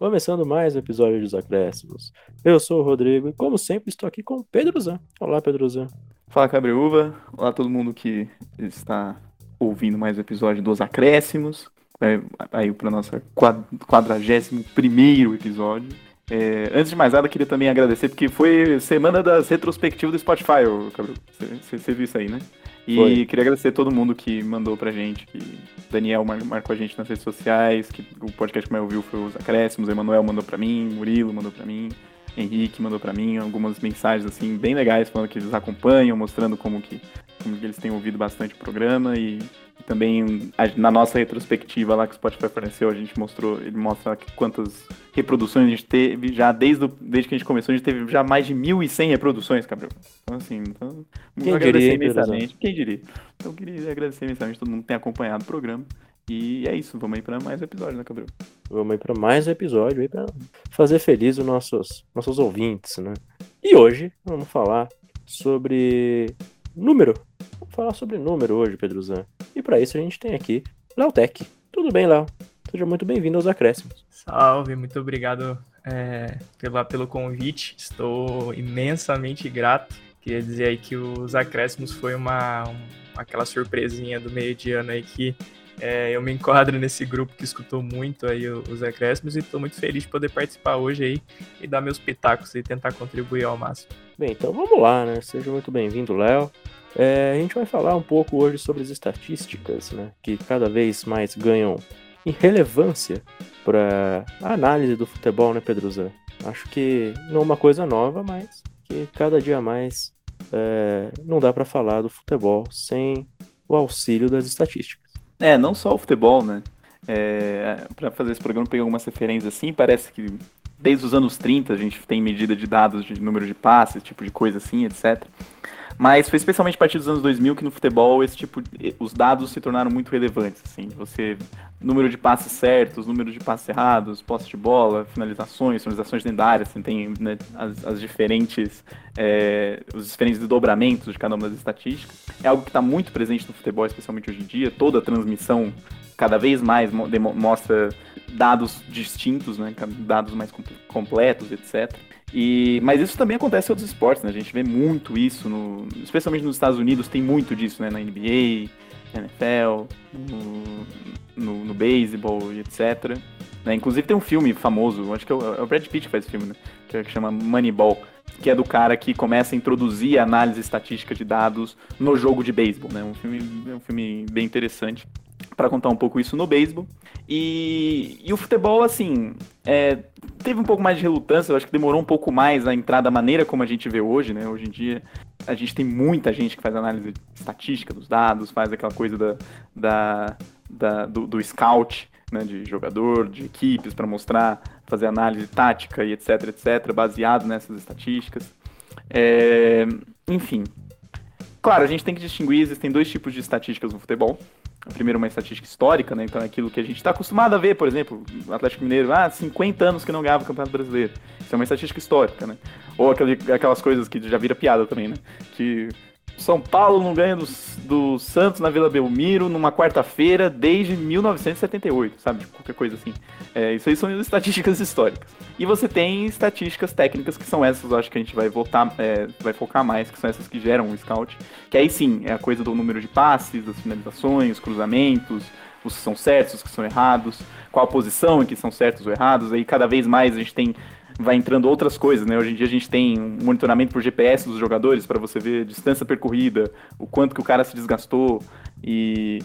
Começando mais um episódio dos Acréscimos. Eu sou o Rodrigo e, como sempre, estou aqui com o Pedro Zan. Olá, Pedro Zan. Fala, Cabreúva. Olá, todo mundo que está ouvindo mais um episódio dos Acréscimos. É, aí para nosso 41 primeiro episódio. É, antes de mais nada, queria também agradecer, porque foi semana das retrospectivas do Spotify, Cabreúva. Você viu isso aí, né? E Foi. queria agradecer todo mundo que mandou pra gente, que Daniel mar marcou a gente nas redes sociais, que o podcast que mais ouviu foi os acréscimos, Emanuel mandou pra mim, Murilo mandou pra mim, Henrique mandou pra mim algumas mensagens assim bem legais falando que eles acompanham, mostrando como que, como que eles têm ouvido bastante o programa e também na nossa retrospectiva lá que o Spotify forneceu, a gente mostrou, ele mostra quantas reproduções a gente teve já desde, o, desde que a gente começou, a gente teve já mais de 1.100 reproduções, Gabriel. Então, assim, então, Quem agradecer diria, imensamente. Quem diria? Então, eu queria agradecer imensamente todo mundo que tem acompanhado o programa. E é isso, vamos aí para mais um episódio, né, Gabriel? Vamos aí para mais um episódio aí para fazer feliz os nossos, nossos ouvintes, né? E hoje vamos falar sobre número. Falar sobre número hoje, Pedro Zan. E para isso a gente tem aqui Léo Tech. Tudo bem, Léo? Seja muito bem-vindo aos acréscimos. Salve, muito obrigado é, pela, pelo convite. Estou imensamente grato. Queria dizer aí que os acréscimos foi uma, um, aquela surpresinha do meio de ano aí que é, eu me enquadro nesse grupo que escutou muito aí os acréscimos e estou muito feliz de poder participar hoje aí e dar meus pitacos e tentar contribuir ao máximo. Bem, então vamos lá, né? Seja muito bem-vindo, Léo. É, a gente vai falar um pouco hoje sobre as estatísticas, né? Que cada vez mais ganham relevância para a análise do futebol, né, Pedro Zé? Acho que não é uma coisa nova, mas que cada dia mais é, não dá para falar do futebol sem o auxílio das estatísticas. É, não só o futebol, né? É, para fazer esse programa, peguei algumas referências assim, parece que desde os anos 30 a gente tem medida de dados de número de passes, tipo de coisa assim, etc. Mas foi especialmente a partir dos anos 2000 que no futebol esse tipo os dados se tornaram muito relevantes, assim. Você número de passes certos, número de passes errados, posse de bola, finalizações, finalizações área, você tem né, as, as, diferentes é, os diferentes desdobramentos de cada uma das estatísticas. É algo que está muito presente no futebol, especialmente hoje em dia. Toda a transmissão cada vez mais mostra dados distintos, né, dados mais completos, etc. E, mas isso também acontece em outros esportes, né? A gente vê muito isso, no, especialmente nos Estados Unidos, tem muito disso, né? Na NBA, na NFL, no, no, no beisebol e etc. Né? Inclusive tem um filme famoso, acho que é o, é o Brad Pitt que faz esse filme, né? Que, que chama Moneyball, que é do cara que começa a introduzir a análise estatística de dados no jogo de beisebol, né? Um filme, é um filme bem interessante para contar um pouco isso no beisebol. E, e o futebol, assim, é, teve um pouco mais de relutância, eu acho que demorou um pouco mais a entrar da maneira como a gente vê hoje, né? Hoje em dia a gente tem muita gente que faz análise estatística dos dados, faz aquela coisa da, da, da do, do, scout, né, de jogador, de equipes, para mostrar, fazer análise tática e etc, etc, baseado nessas estatísticas. É, enfim, claro, a gente tem que distinguir, existem dois tipos de estatísticas no futebol primeiro uma estatística histórica, né? Então é aquilo que a gente está acostumado a ver, por exemplo, o Atlético Mineiro, ah, 50 anos que não ganhava o Campeonato Brasileiro. Isso é uma estatística histórica, né? Ou aquelas coisas que já vira piada também, né? Que são Paulo não ganha do, do Santos na Vila Belmiro numa quarta-feira desde 1978, sabe? Tipo, qualquer coisa assim. É, isso aí são estatísticas históricas. E você tem estatísticas técnicas que são essas, eu acho que a gente vai voltar, é, vai focar mais, que são essas que geram o scout. Que aí sim, é a coisa do número de passes, das finalizações, cruzamentos, os que são certos, os que são errados, qual a posição em que são certos ou errados. Aí cada vez mais a gente tem vai entrando outras coisas, né? Hoje em dia a gente tem um monitoramento por GPS dos jogadores para você ver a distância percorrida, o quanto que o cara se desgastou e,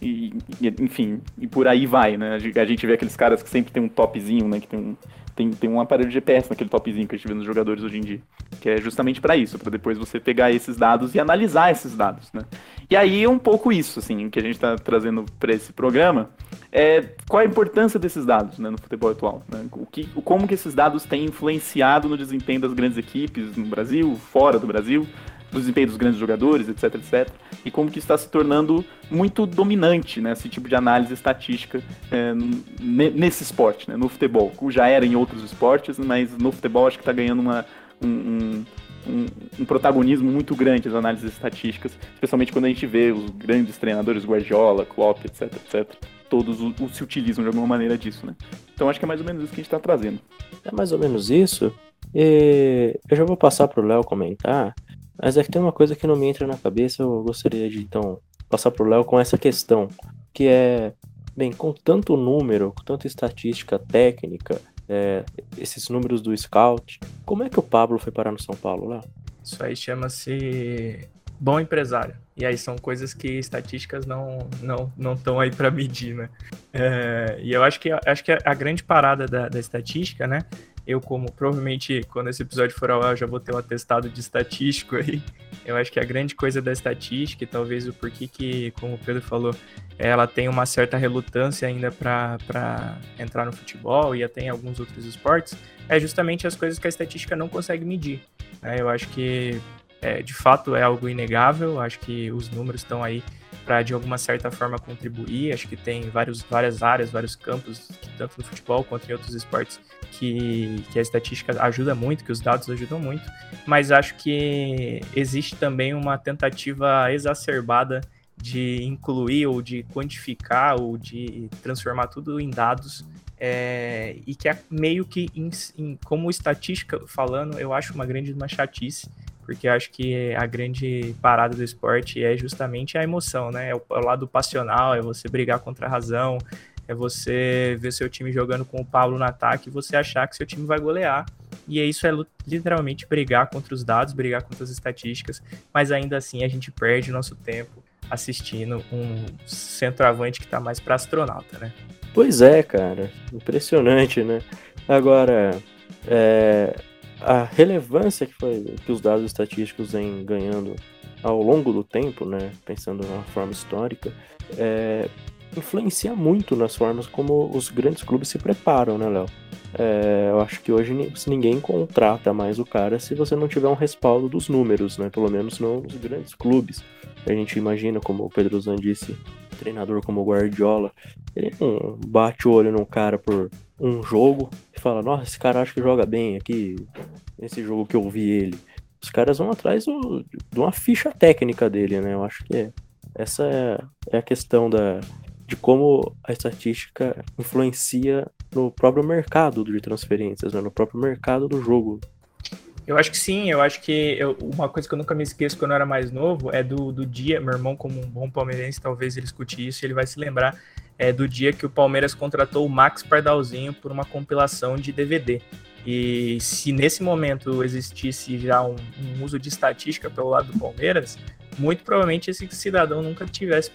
e, e, enfim, e por aí vai, né? A gente vê aqueles caras que sempre tem um topzinho, né? Que tem um, tem, tem um aparelho de GPS naquele topzinho que a gente vê nos jogadores hoje em dia, que é justamente para isso, para depois você pegar esses dados e analisar esses dados, né? E aí é um pouco isso, assim, que a gente está trazendo para esse programa, é qual a importância desses dados né, no futebol atual, né? o que, como que esses dados têm influenciado no desempenho das grandes equipes no Brasil, fora do Brasil, do desempenho dos grandes jogadores, etc, etc, e como que está se tornando muito dominante, né, esse tipo de análise estatística é, nesse esporte, né, no futebol, já era em outros esportes, mas no futebol acho que está ganhando uma, um, um, um, protagonismo muito grande as análises estatísticas, especialmente quando a gente vê os grandes treinadores Guardiola, Klopp, etc, etc, todos o, o, se utilizam de alguma maneira disso, né? Então acho que é mais ou menos isso que a gente está trazendo. É mais ou menos isso. E eu já vou passar para o Léo comentar, mas é que tem uma coisa que não me entra na cabeça, eu gostaria de então passar para o Léo com essa questão, que é, bem, com tanto número, com tanta estatística técnica, é, esses números do Scout, como é que o Pablo foi parar no São Paulo, Léo? Isso aí chama-se bom empresário. E aí são coisas que estatísticas não não não estão aí para medir, né? É, e eu acho que acho que a grande parada da, da estatística, né? Eu, como provavelmente quando esse episódio for ao ar, já vou ter um atestado de estatístico aí. Eu acho que a grande coisa da estatística, e talvez o porquê que, como o Pedro falou, ela tem uma certa relutância ainda para entrar no futebol e até em alguns outros esportes, é justamente as coisas que a estatística não consegue medir. Né? Eu acho que, é, de fato, é algo inegável, acho que os números estão aí para de alguma certa forma contribuir. Acho que tem vários, várias áreas, vários campos, tanto no futebol quanto em outros esportes, que, que a estatística ajuda muito, que os dados ajudam muito. Mas acho que existe também uma tentativa exacerbada de incluir ou de quantificar ou de transformar tudo em dados é, e que é meio que, em, em, como estatística falando, eu acho uma grande uma chatice, porque acho que a grande parada do esporte é justamente a emoção, né? É o, é o lado passional, é você brigar contra a razão, é você ver seu time jogando com o Paulo no ataque e você achar que seu time vai golear. E isso é literalmente brigar contra os dados, brigar contra as estatísticas, mas ainda assim a gente perde nosso tempo assistindo um centroavante que tá mais para astronauta, né? Pois é, cara. Impressionante, né? Agora, é, a relevância que, foi, que os dados estatísticos vêm ganhando ao longo do tempo, né, pensando na forma histórica, é, influencia muito nas formas como os grandes clubes se preparam, né, Léo? É, eu acho que hoje ninguém contrata mais o cara se você não tiver um respaldo dos números, né? Pelo menos não nos grandes clubes. A gente imagina, como o Pedro Zan disse, treinador como o Guardiola, ele não bate o olho num cara por um jogo e fala, nossa, esse cara acho que joga bem aqui, nesse jogo que eu vi ele. Os caras vão atrás do, de uma ficha técnica dele, né? Eu acho que essa é, é a questão da, de como a estatística influencia no próprio mercado de transferências, né? no próprio mercado do jogo. Eu acho que sim, eu acho que eu, uma coisa que eu nunca me esqueço quando eu era mais novo é do, do dia, meu irmão, como um bom palmeirense, talvez ele escute isso ele vai se lembrar é, do dia que o Palmeiras contratou o Max Pardalzinho por uma compilação de DVD. E se nesse momento existisse já um, um uso de estatística pelo lado do Palmeiras, muito provavelmente esse cidadão nunca tivesse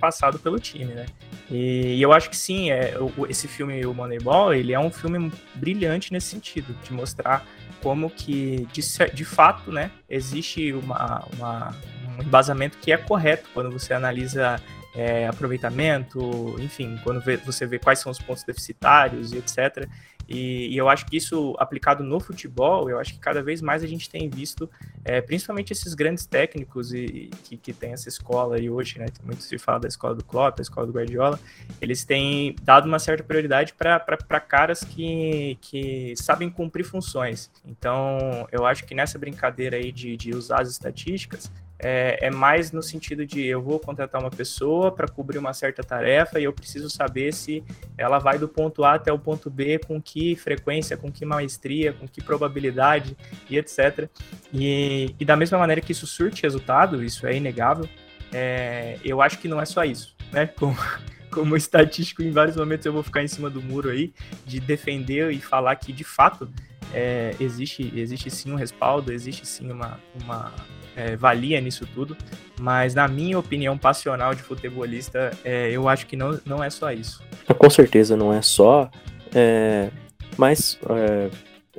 passado pelo time, né? E, e eu acho que sim, é, o, esse filme, o Moneyball, ele é um filme brilhante nesse sentido, de mostrar como que, de, de fato, né, existe uma, uma, um embasamento que é correto quando você analisa é, aproveitamento, enfim, quando vê, você vê quais são os pontos deficitários e etc. E, e, eu acho que isso aplicado no futebol, eu acho que cada vez mais a gente tem visto, é, principalmente esses grandes técnicos e, que, que tem essa escola aí hoje, né? Muito se fala da escola do Klopp, da escola do Guardiola, eles têm dado uma certa prioridade para caras que, que sabem cumprir funções. Então, eu acho que nessa brincadeira aí de, de usar as estatísticas, é, é, mais no sentido de eu vou contratar uma pessoa para cobrir uma certa tarefa e eu preciso saber se ela vai do ponto A até o ponto B com que frequência, com que maestria, com que probabilidade e etc. E, e da mesma maneira que isso surte resultado, isso é inegável, é, eu acho que não é só isso, né? Como, como estatístico, em vários momentos eu vou ficar em cima do muro aí de defender e falar que de fato é, existe, existe sim um respaldo, existe sim uma, uma é, valia nisso tudo, mas na minha opinião passional de futebolista, é, eu acho que não, não é só isso. Com certeza não é só, é, mas é,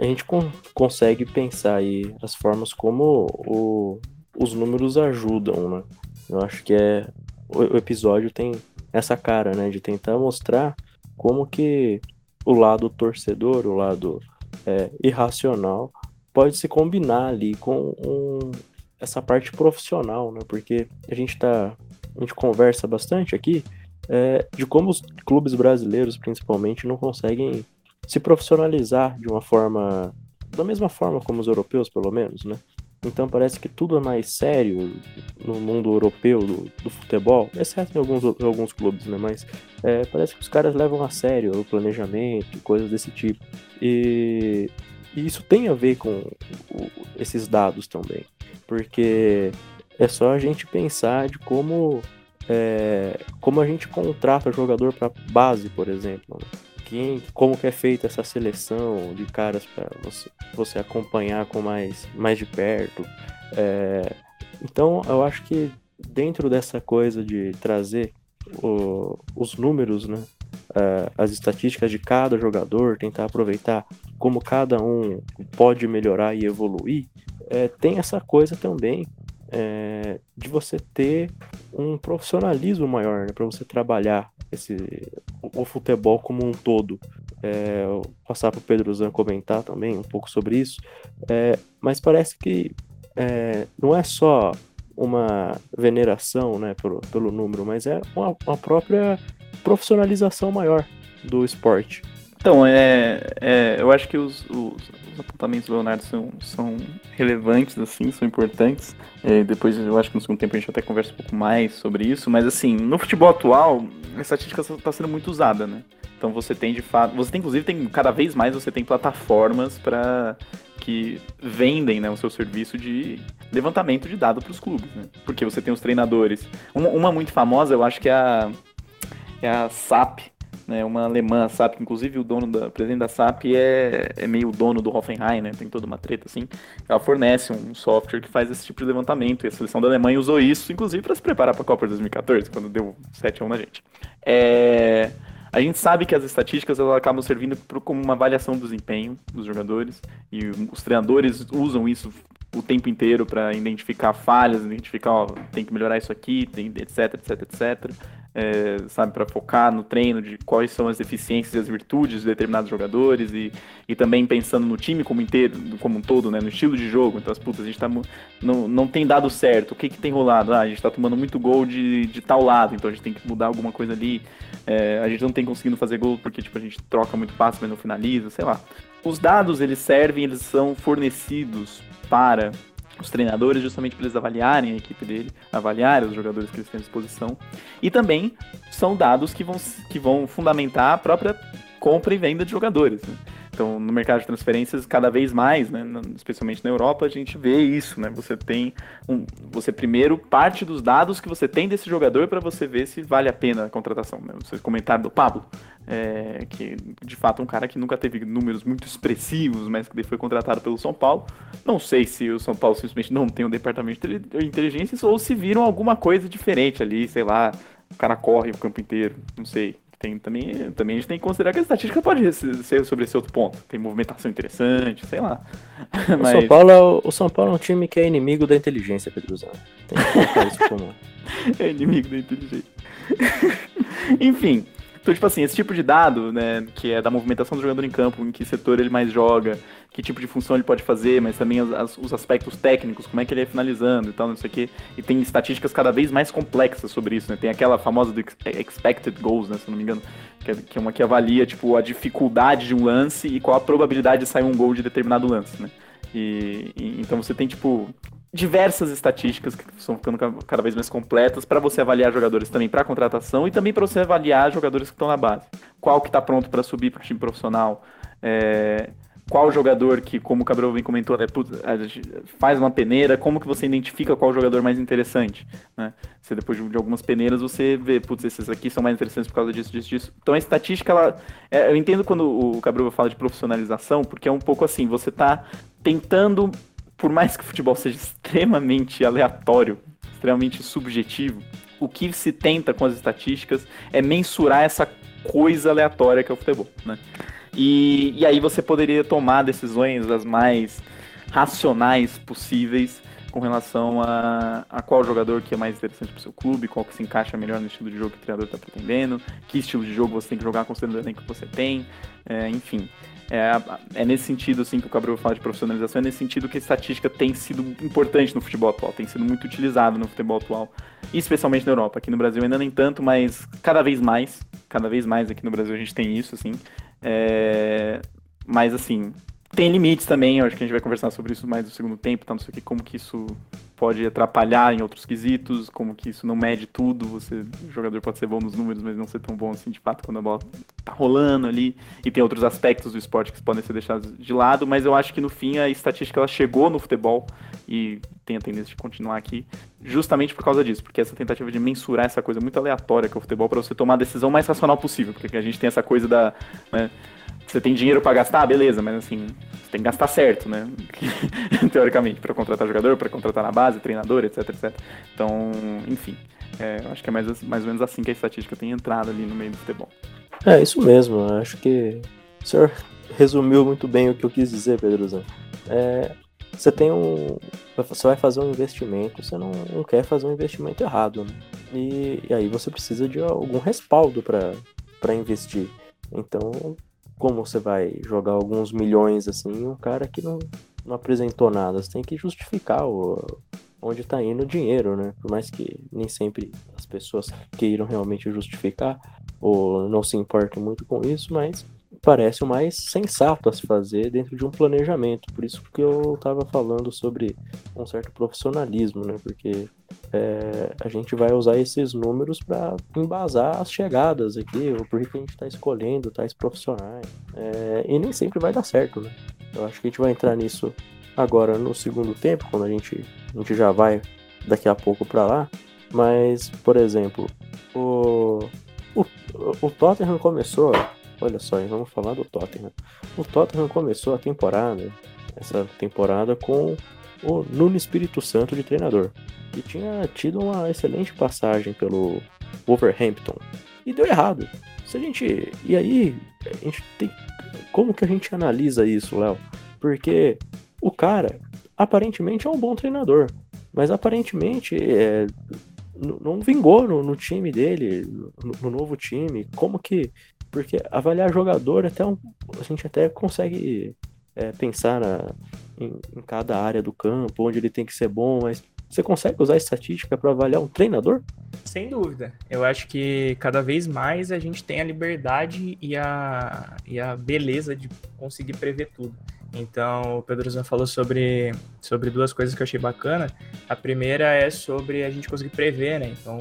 a gente con consegue pensar aí as formas como o, os números ajudam, né? Eu acho que é o, o episódio tem essa cara, né, de tentar mostrar como que o lado torcedor, o lado é, irracional, pode se combinar ali com um, essa parte profissional, né? Porque a gente tá. A gente conversa bastante aqui é, de como os clubes brasileiros, principalmente, não conseguem se profissionalizar de uma forma. Da mesma forma como os europeus, pelo menos, né? Então parece que tudo é mais sério no mundo europeu do, do futebol, exceto em alguns, alguns clubes, né? Mas é, parece que os caras levam a sério o planejamento, coisas desse tipo. E, e isso tem a ver com o, esses dados também, porque é só a gente pensar de como é, como a gente contrata jogador para base, por exemplo. Né? Quem, como que é feita essa seleção de caras para você, você, acompanhar com mais, mais de perto. É, então, eu acho que dentro dessa coisa de trazer o, os números, né, é, as estatísticas de cada jogador, tentar aproveitar como cada um pode melhorar e evoluir, é, tem essa coisa também é, de você ter um profissionalismo maior, né, para você trabalhar esse, o, futebol como um todo. É, passar para o Pedro Zan comentar também um pouco sobre isso, é, mas parece que é, não é só uma veneração né, pelo, pelo número, mas é uma, uma própria profissionalização maior do esporte. Então, é, é, eu acho que os, os, os apontamentos do Leonardo são, são relevantes, assim, são importantes. É, depois eu acho que no segundo tempo a gente até conversa um pouco mais sobre isso, mas assim, no futebol atual, a estatística está sendo muito usada, né? Então você tem de fato. Você tem, inclusive, tem cada vez mais você tem plataformas para que vendem né, o seu serviço de levantamento de dados para os clubes, né? Porque você tem os treinadores. Uma, uma muito famosa, eu acho que é a, é a SAP, né, uma alemã, SAP, inclusive o dono da, o presidente da SAP é, é meio dono do Hoffenheim, né, tem toda uma treta assim. Ela fornece um software que faz esse tipo de levantamento e a seleção da Alemanha usou isso, inclusive, para se preparar para a Copa de 2014, quando deu 7 a 1 na gente. É, a gente sabe que as estatísticas elas acabam servindo como uma avaliação do desempenho dos jogadores e os treinadores usam isso o tempo inteiro para identificar falhas, identificar, ó, tem que melhorar isso aqui, tem, etc, etc, etc é, sabe, para focar no treino de quais são as deficiências e as virtudes de determinados jogadores e, e também pensando no time como inteiro, como um todo, né, no estilo de jogo. Então, as putas, a gente tá, não, não tem dado certo. O que que tem rolado? Ah, a gente tá tomando muito gol de, de tal lado, então a gente tem que mudar alguma coisa ali. É, a gente não tem conseguido fazer gol porque, tipo, a gente troca muito passe, mas não finaliza, sei lá. Os dados, eles servem, eles são fornecidos para os treinadores, justamente para eles avaliarem a equipe dele, avaliarem os jogadores que eles têm à disposição. E também são dados que vão, que vão fundamentar a própria compra e venda de jogadores. Né? Então, no mercado de transferências, cada vez mais, né, especialmente na Europa, a gente vê isso, né? Você tem um, você primeiro parte dos dados que você tem desse jogador para você ver se vale a pena a contratação. Né? Vocês comentaram do Pablo, é, que de fato é um cara que nunca teve números muito expressivos, mas que foi contratado pelo São Paulo. Não sei se o São Paulo simplesmente não tem um departamento de inteligência ou se viram alguma coisa diferente ali, sei lá, o cara corre o campo inteiro, não sei tem também, também a gente tem que considerar que a estatística pode ser sobre esse outro ponto. Tem movimentação interessante, sei lá. O, Mas... São Paulo é, o São Paulo é um time que é inimigo da inteligência, Pedro Zan. Tem que colocar isso como. É inimigo da inteligência. Enfim, então, tipo assim, esse tipo de dado, né, que é da movimentação do jogador em campo, em que setor ele mais joga, que tipo de função ele pode fazer, mas também as, as, os aspectos técnicos, como é que ele é finalizando e tal, não sei o quê. E tem estatísticas cada vez mais complexas sobre isso, né? Tem aquela famosa do expected goals, né, se não me engano, que é, que é uma que avalia, tipo, a dificuldade de um lance e qual a probabilidade de sair um gol de determinado lance, né? E, e, então você tem, tipo, diversas estatísticas que estão ficando cada vez mais completas para você avaliar jogadores também para contratação e também para você avaliar jogadores que estão na base. Qual que está pronto para subir para o time profissional? É, qual jogador que, como o Cabral bem comentou, né, faz uma peneira, como que você identifica qual jogador mais interessante, né? Depois de, algumas peneiras você vê, putz, esses aqui são mais interessantes por causa disso, disso, disso. Então a estatística, ela, é, eu entendo quando o Cabral fala de profissionalização, porque é um pouco assim, você está tentando por mais que o futebol seja extremamente aleatório, extremamente subjetivo, o que se tenta com as estatísticas é mensurar essa coisa aleatória que é o futebol, né? E, e aí você poderia tomar decisões as mais racionais possíveis com relação a, a qual jogador que é mais interessante para o seu clube, qual que se encaixa melhor no estilo de jogo que o treinador está pretendendo, que estilo de jogo você tem que jogar considerando o que você tem, é, enfim. É, é, nesse sentido assim que o Cabral fala de profissionalização, é nesse sentido que a estatística tem sido importante no futebol atual, tem sido muito utilizado no futebol atual, especialmente na Europa. Aqui no Brasil ainda nem tanto, mas cada vez mais, cada vez mais aqui no Brasil a gente tem isso, assim. É, mas assim, tem limites também, acho que a gente vai conversar sobre isso mais no segundo tempo, tá? Não sei o que, como que isso pode atrapalhar em outros quesitos, como que isso não mede tudo, você, o jogador pode ser bom nos números, mas não ser tão bom assim de fato quando a bola tá rolando ali, e tem outros aspectos do esporte que podem ser deixados de lado, mas eu acho que no fim a estatística ela chegou no futebol e tem a tendência de continuar aqui, justamente por causa disso, porque essa tentativa de mensurar essa coisa muito aleatória que é o futebol para você tomar a decisão mais racional possível, porque a gente tem essa coisa da, né, você tem dinheiro para gastar, beleza, mas assim, você tem que gastar certo, né? Teoricamente, para contratar jogador, para contratar na base, treinador, etc, etc. Então, enfim, é, acho que é mais, mais ou menos assim que a estatística tem entrado ali no meio do futebol. É, isso mesmo, acho que o senhor resumiu muito bem o que eu quis dizer, Pedrozão. É, você tem um. Você vai fazer um investimento, você não, não quer fazer um investimento errado, né? E, e aí você precisa de algum respaldo para investir. Então, como você vai jogar alguns milhões assim, um cara que não, não apresentou nada, você tem que justificar o, onde está indo o dinheiro, né? Por mais que nem sempre as pessoas queiram realmente justificar ou não se importem muito com isso, mas parece o mais sensato a se fazer dentro de um planejamento. Por isso que eu estava falando sobre um certo profissionalismo, né? Porque é, a gente vai usar esses números para embasar as chegadas aqui, o porquê que a gente está escolhendo tais profissionais. É, e nem sempre vai dar certo, né? Eu acho que a gente vai entrar nisso agora no segundo tempo, quando a gente, a gente já vai daqui a pouco para lá. Mas, por exemplo, o, o, o Tottenham começou Olha só, vamos falar do Tottenham. O Tottenham começou a temporada, essa temporada, com o Nuno Espírito Santo de treinador, que tinha tido uma excelente passagem pelo Wolverhampton. E deu errado. Se a gente. E aí, a gente tem. Como que a gente analisa isso, Léo? Porque o cara aparentemente é um bom treinador, mas aparentemente é, não vingou no, no time dele, no, no, novo time. Como que porque avaliar jogador, até um, a gente até consegue é, pensar na, em, em, cada área do campo, onde ele tem que ser bom, mas você consegue usar estatística para avaliar um treinador? Sem dúvida. Eu acho que cada vez mais a gente tem a liberdade e a, e a beleza de conseguir prever tudo. Então, o Pedro Zan falou sobre, sobre duas coisas que eu achei bacana. A primeira é sobre a gente conseguir prever, né? Então,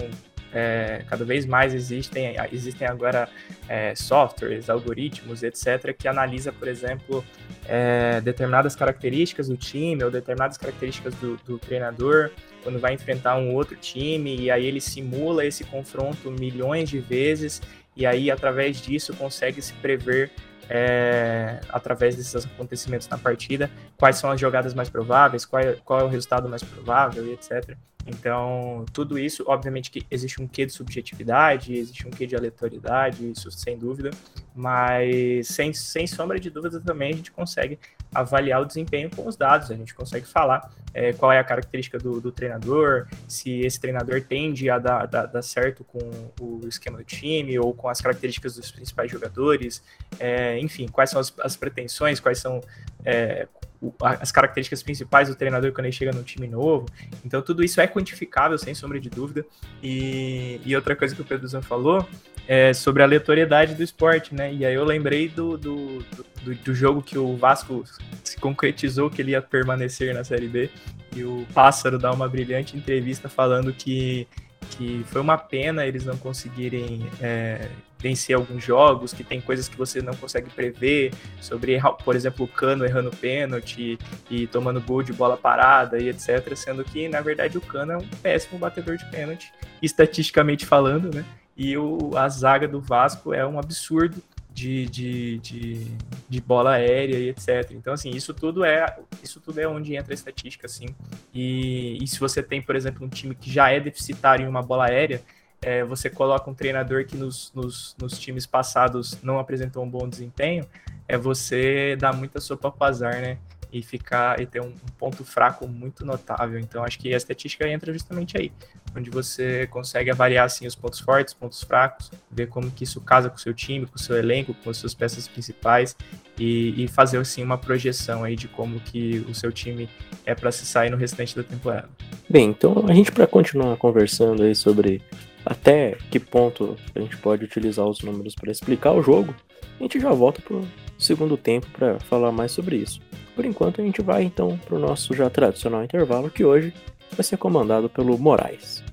é, cada vez mais existem, existem agora é, softwares, algoritmos, etc., que analisa, por exemplo, é, determinadas características do time ou determinadas características do, do, treinador quando vai enfrentar um outro time, e aí ele simula esse confronto milhões de vezes, e aí, através disso, consegue se prever é, através desses acontecimentos na partida, quais são as jogadas mais prováveis, qual é, qual é o resultado mais provável e etc. Então, tudo isso, obviamente que existe um quê de subjetividade, existe um quê de aleatoriedade, isso sem dúvida, mas sem, sem sombra de dúvida também a gente consegue avaliar o desempenho com os dados, a gente consegue falar é, qual é a característica do, do, treinador, se esse treinador tende a dar, dar, dar, certo com o esquema do time ou com as características dos principais jogadores, é, enfim, quais são as, as pretensões, quais são é, as características principais do treinador quando ele chega num time novo. Então, tudo isso é quantificável, sem sombra de dúvida. E, e outra coisa que o Pedro Zan falou é sobre a aleatoriedade do esporte, né? E aí eu lembrei do, do, do, do jogo que o Vasco se concretizou que ele ia permanecer na Série B. E o Pássaro dá uma brilhante entrevista falando que que foi uma pena eles não conseguirem é, vencer alguns jogos, que tem coisas que você não consegue prever, sobre, por exemplo, o Cano errando pênalti e tomando gol de bola parada e etc, sendo que, na verdade, o Cano é um péssimo batedor de pênalti, estatisticamente falando, né? E o, a zaga do Vasco é um absurdo de, de, de, de, bola aérea e etc. Então, assim, isso tudo é isso tudo é onde entra a estatística, assim. E, e se você tem, por exemplo, um time que já é deficitário em uma bola aérea, é, você coloca um treinador que nos, nos, nos, times passados não apresentou um bom desempenho, é você dar muita sopa para azar, né? e ficar e ter um, ponto fraco muito notável. Então acho que a estatística entra justamente aí, onde você consegue avaliar assim os pontos fortes, pontos fracos, ver como que isso casa com o seu time, com o seu elenco, com as suas peças principais e, e fazer assim uma projeção aí de como que o seu time é para se sair no restante da temporada. Bem, então a gente para continuar conversando aí sobre até que ponto a gente pode utilizar os números para explicar o jogo, a gente já volta para o segundo tempo para falar mais sobre isso. Por enquanto, a gente vai então para o nosso já tradicional intervalo, que hoje vai ser comandado pelo Moraes.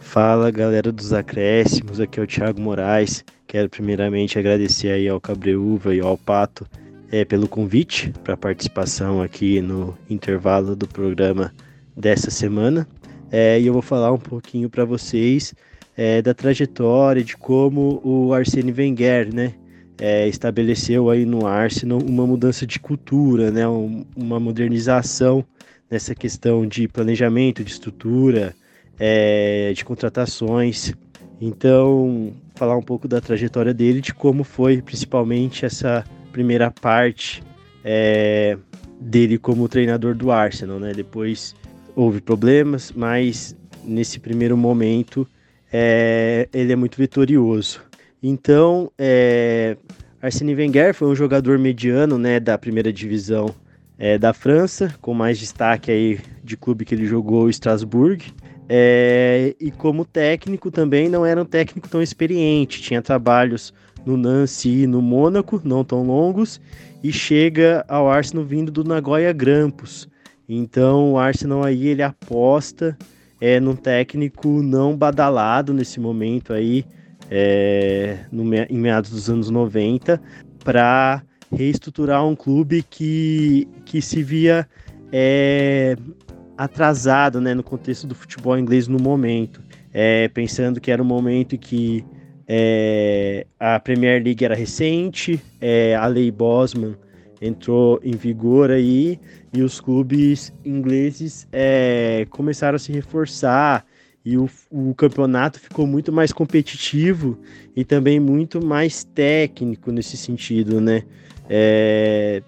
Fala galera dos acréscimos, aqui é o Thiago Moraes. Quero primeiramente agradecer aí ao Cabreúva e ao Pato é, pelo convite para participação aqui no intervalo do programa dessa semana. É, e eu vou falar um pouquinho para vocês é, da trajetória, de como o Arsene Wenger, né, é, estabeleceu aí no Arsenal uma mudança de cultura, né, um, uma modernização nessa questão de planejamento, de estrutura, é, de contratações. Então, falar um pouco da trajetória dele, de como foi principalmente essa primeira parte é, dele como treinador do Arsenal, né? Depois houve problemas, mas nesse primeiro momento é, ele é muito vitorioso. Então, é, Arsene Wenger foi um jogador mediano, né, da primeira divisão é, da França, com mais destaque aí de clube que ele jogou, Strasbourg. É, e como técnico também não era um técnico tão experiente, tinha trabalhos no Nancy e no Mônaco, não tão longos, e chega ao Arsenal vindo do Nagoya Grampus. Então o Arsenal aí ele aposta é, num técnico não badalado nesse momento aí, é, no, em meados dos anos 90, para reestruturar um clube que, que se via é, atrasado né, no contexto do futebol inglês no momento. É, pensando que era um momento em que é, a Premier League era recente, é, a lei Bosman entrou em vigor aí e os clubes ingleses é, começaram a se reforçar e o, o, campeonato ficou muito mais competitivo e também muito mais técnico nesse sentido, né? É,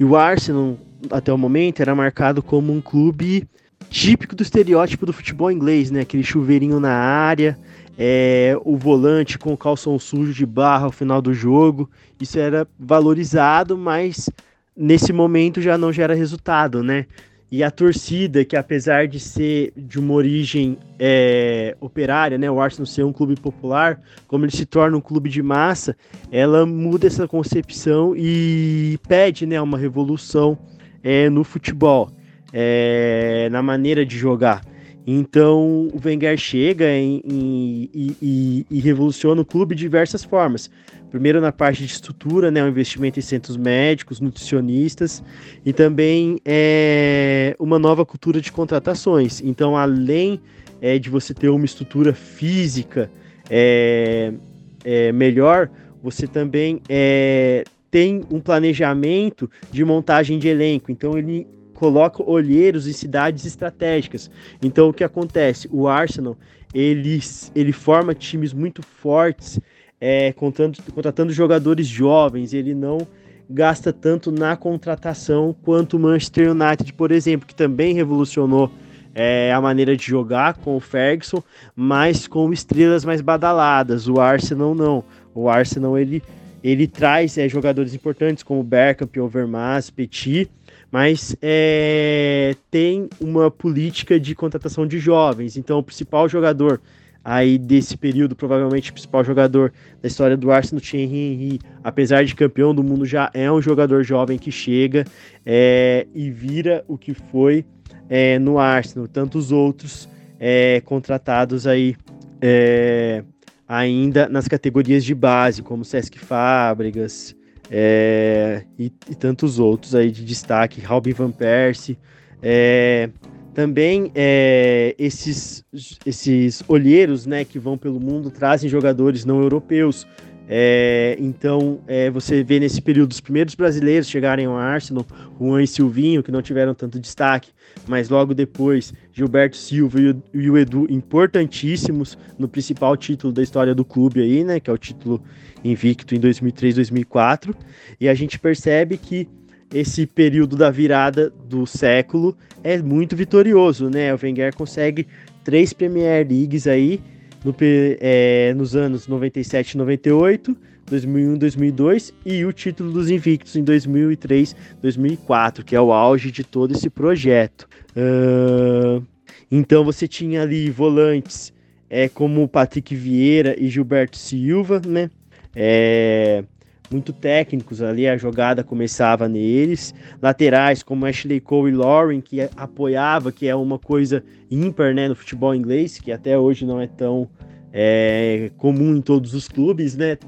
e o Arsenal até o momento era marcado como um clube típico do estereótipo do futebol inglês, né? Aquele chuveirinho na área, é, o volante com o calção sujo de barra ao final do jogo. Isso era valorizado, mas nesse momento já não gera resultado, né? E a torcida, que apesar de ser de uma origem é, operária, né, o Arsenal ser um clube popular, como ele se torna um clube de massa, ela muda essa concepção e pede né, uma revolução é, no futebol, é, na maneira de jogar. Então o Wenger chega em, em, e, e, revoluciona o clube de diversas formas. Primeiro na parte de estrutura, né, o investimento em centros médicos, nutricionistas e também é, uma nova cultura de contratações. Então, além é, de você ter uma estrutura física é, é melhor, você também é, tem um planejamento de montagem de elenco. Então ele coloca olheiros em cidades estratégicas. Então o que acontece? O Arsenal ele, ele forma times muito fortes, é, contratando, contratando jogadores jovens. Ele não gasta tanto na contratação quanto o Manchester United, por exemplo, que também revolucionou é, a maneira de jogar com o Ferguson, mas com estrelas mais badaladas. O Arsenal não. O Arsenal ele ele traz é, jogadores importantes como Bergkamp, Overmars, Petit, mas é, tem uma política de contratação de jovens. Então, o principal jogador aí desse período, provavelmente o principal jogador da história do Arsenal, Thierry Henry, apesar de campeão do mundo, já é um jogador jovem que chega é, e vira o que foi é, no Arsenal. Tantos outros é, contratados aí é, ainda nas categorias de base, como Sesc Fábricas é, e, e, tantos outros aí de destaque, Robin Van Persie. É, também é, esses, esses olheiros né, que vão pelo mundo trazem jogadores não europeus. É, então, é, você vê nesse período os primeiros brasileiros chegarem ao Arsenal, Juan e Silvinho, que não tiveram tanto destaque, mas logo depois Gilberto Silva e o, Edu, importantíssimos no principal título da história do clube aí, né, que é o título invicto em 2003, 2004, e a gente percebe que esse período da virada do século é muito vitorioso, né? O Wenger consegue três Premier Leagues aí no, é, nos anos 97 e 98, 2001, 2002 e o título dos invictos em 2003, 2004, que é o auge de todo esse projeto. Uh, então você tinha ali volantes é, como Patrick Vieira e Gilberto Silva, né? É, muito técnicos ali, a jogada começava neles. Laterais como Ashley Cole e Lauren, que apoiava, que é uma coisa ímpar né, no futebol inglês, que até hoje não é tão é, comum em todos os clubes, né?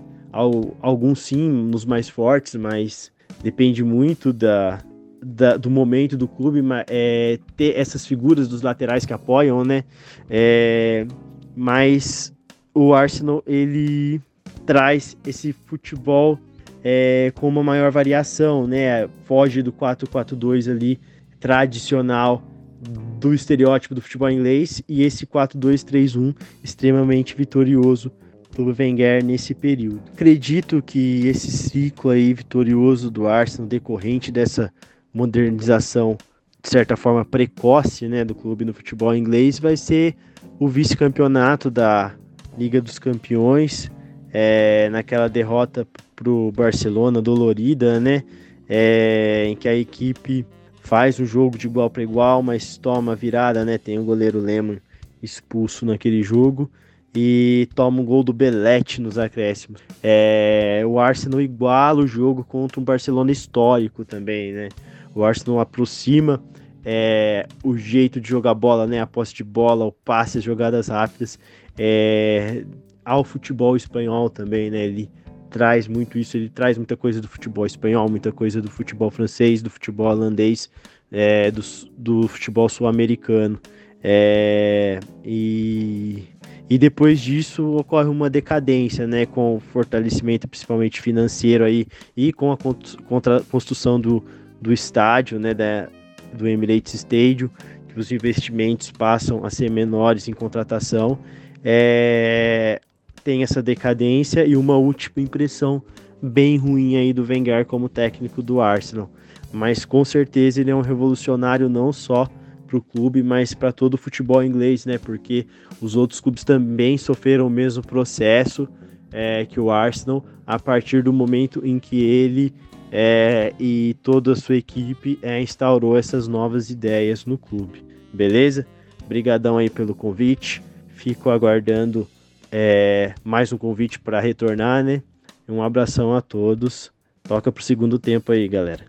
Alguns sim, nos mais fortes, mas depende muito da, da, do momento do clube, é, ter essas figuras dos laterais que apoiam, né? É, mas o Arsenal ele traz esse futebol é, com uma maior variação, né? Foge do 4-4-2 ali tradicional do estereótipo do futebol inglês e esse 4-2-3-1 extremamente vitorioso do Wenger nesse período. Acredito que esse ciclo aí vitorioso do Arsenal decorrente dessa modernização de certa forma precoce, né, do clube no futebol inglês vai ser o vice-campeonato da Liga dos Campeões, é, naquela derrota para o Barcelona dolorida, né, é, em que a equipe faz um jogo de igual para igual, mas toma virada, né, tem o goleiro Lehmann expulso naquele jogo e toma um gol do Belete nos acréscimos. É, o Arsenal iguala o jogo contra um Barcelona histórico também, né? O Arsenal aproxima é, o jeito de jogar bola, né? A posse de bola, o passe, as jogadas rápidas é, ao futebol espanhol também, né? Ele traz muito isso, ele traz muita coisa do futebol espanhol, muita coisa do futebol francês, do futebol holandês, é, do, do futebol sul-americano. É, e, e depois disso ocorre uma decadência, né, com o fortalecimento principalmente financeiro aí e com a contra, construção do, do estádio, né, da, do Emirates Stadium, que os investimentos passam a ser menores em contratação, é, tem essa decadência e uma última impressão bem ruim aí do Wenger como técnico do Arsenal. Mas com certeza ele é um revolucionário não só para o clube, mas para todo o futebol inglês, né? Porque os outros clubes também sofreram o mesmo processo é, que o Arsenal a partir do momento em que ele é, e toda a sua equipe é, instaurou essas novas ideias no clube. Beleza? Obrigadão aí pelo convite. Fico aguardando é, mais um convite para retornar, né? Um abração a todos. Toca pro segundo tempo aí, galera.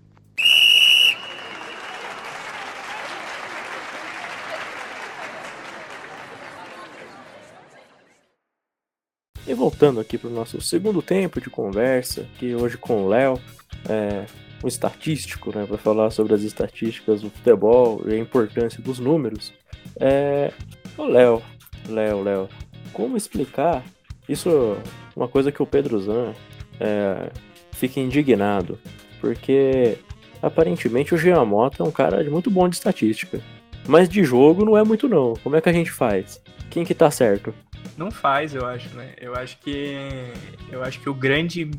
E voltando aqui para o nosso segundo tempo de conversa, que hoje com o Léo, é, um estatístico, né, para falar sobre as estatísticas do futebol e a importância dos números. É, o Léo, Léo, Léo, como explicar isso? Uma coisa que o Pedro Zan é, fica indignado, porque aparentemente o Giamota é um cara muito bom de estatística, mas de jogo não é muito não. Como é que a gente faz? Quem que tá certo? Não faz, eu acho, né? Eu acho que eu acho que o grande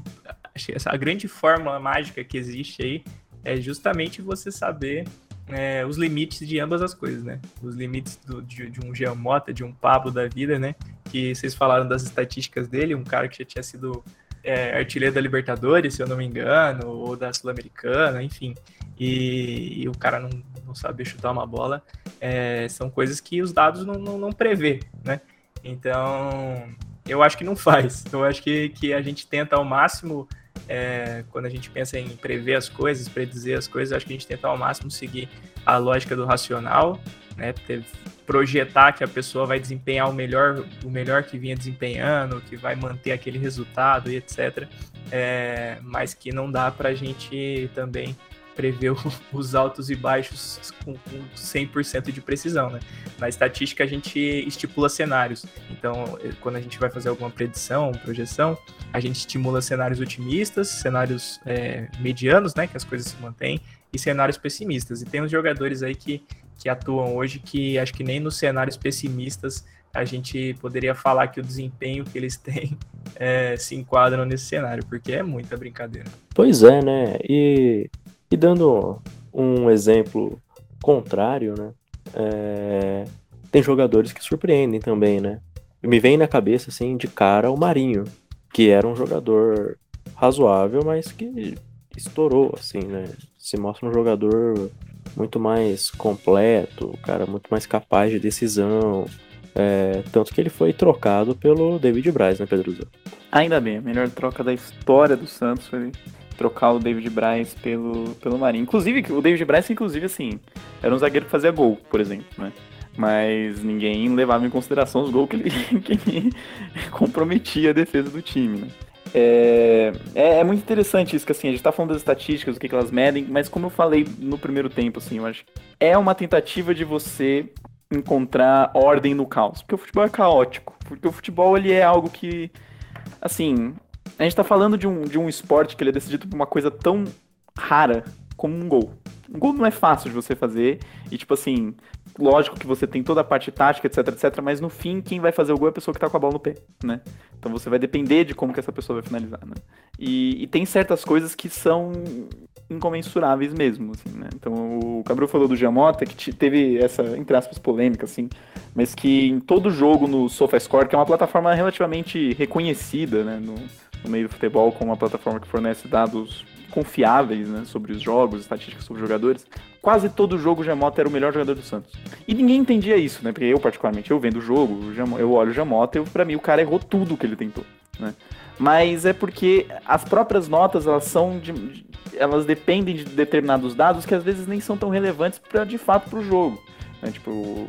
a grande fórmula mágica que existe aí é justamente você saber é, os limites de ambas as coisas, né? Os limites do, de, de, um Geomota, de um Pablo da vida, né? Que vocês falaram das estatísticas dele, um cara que já tinha sido é, artilheiro da Libertadores, se eu não me engano, ou da Sul-Americana, enfim. E, e, o cara não, não saber chutar uma bola, é, são coisas que os dados não, não, não prevê, né? Então, eu acho que não faz. Eu acho que, que a gente tenta ao máximo, é, quando a gente pensa em prever as coisas, predizer as coisas, acho que a gente tenta ao máximo seguir a lógica do racional, né? Projetar que a pessoa vai desempenhar o melhor, o melhor que vinha desempenhando, que vai manter aquele resultado e etc. É, mas que não dá para a gente também prever os altos e baixos com, com 100% de precisão, né? Na estatística a gente estipula cenários. Então, eh, quando a gente vai fazer alguma predição, projeção, a gente estimula cenários otimistas, cenários é, medianos, né, que as coisas se mantêm, e cenários pessimistas. E tem uns jogadores aí que, que atuam hoje que acho que nem nos cenários pessimistas a gente poderia falar que o desempenho que eles têm é, se enquadram nesse cenário, porque é muita brincadeira. Pois é, né? E e dando um exemplo contrário, né? É... Tem jogadores que surpreendem também, né? Me vem na cabeça, assim, de cara o Marinho. que era um jogador razoável, mas que estourou, assim, né? Se mostra um jogador muito mais completo, cara muito mais capaz de decisão. É, tanto que ele foi trocado pelo David Braz, né, Pedro? Ainda bem, a melhor troca da história do Santos foi trocar o David Braz pelo, pelo Marinho. Inclusive, o David Braz, inclusive, assim, era um zagueiro que fazia gol, por exemplo, né? Mas ninguém levava em consideração os gols que ele, que ele comprometia a defesa do time, né? É, é, é, muito interessante isso, que assim, a gente tá falando das estatísticas, o que, que elas medem, mas como eu falei no primeiro tempo, assim, eu acho é uma tentativa de você encontrar ordem no caos. Porque o futebol é caótico. Porque o futebol, ele é algo que, assim, a gente tá falando de um, de um esporte que ele é decidido por uma coisa tão rara como um gol. Gol não é fácil de você fazer, e tipo assim, lógico que você tem toda a parte tática, etc, etc, mas no fim, quem vai fazer o gol é a pessoa que tá com a bola no pé, né? Então você vai depender de como que essa pessoa vai finalizar, né? E, e tem certas coisas que são incomensuráveis mesmo, assim, né? Então o Cabral falou do Giamota, que teve essa, entre aspas, polêmica, assim, mas que em todo jogo no SofaScore, que é uma plataforma relativamente reconhecida, né, no, no meio do futebol, como uma plataforma que fornece dados confiáveis né, sobre os jogos, estatísticas sobre os jogadores, quase todo jogo o Jamota era o melhor jogador do Santos. E ninguém entendia isso, né? Porque eu, particularmente, eu vendo o jogo, eu olho o Jamota e para mim o cara errou tudo que ele tentou, né? Mas é porque as próprias notas, elas são de, elas dependem de determinados dados que às vezes nem são tão relevantes para de fato para o jogo. Né? Tipo,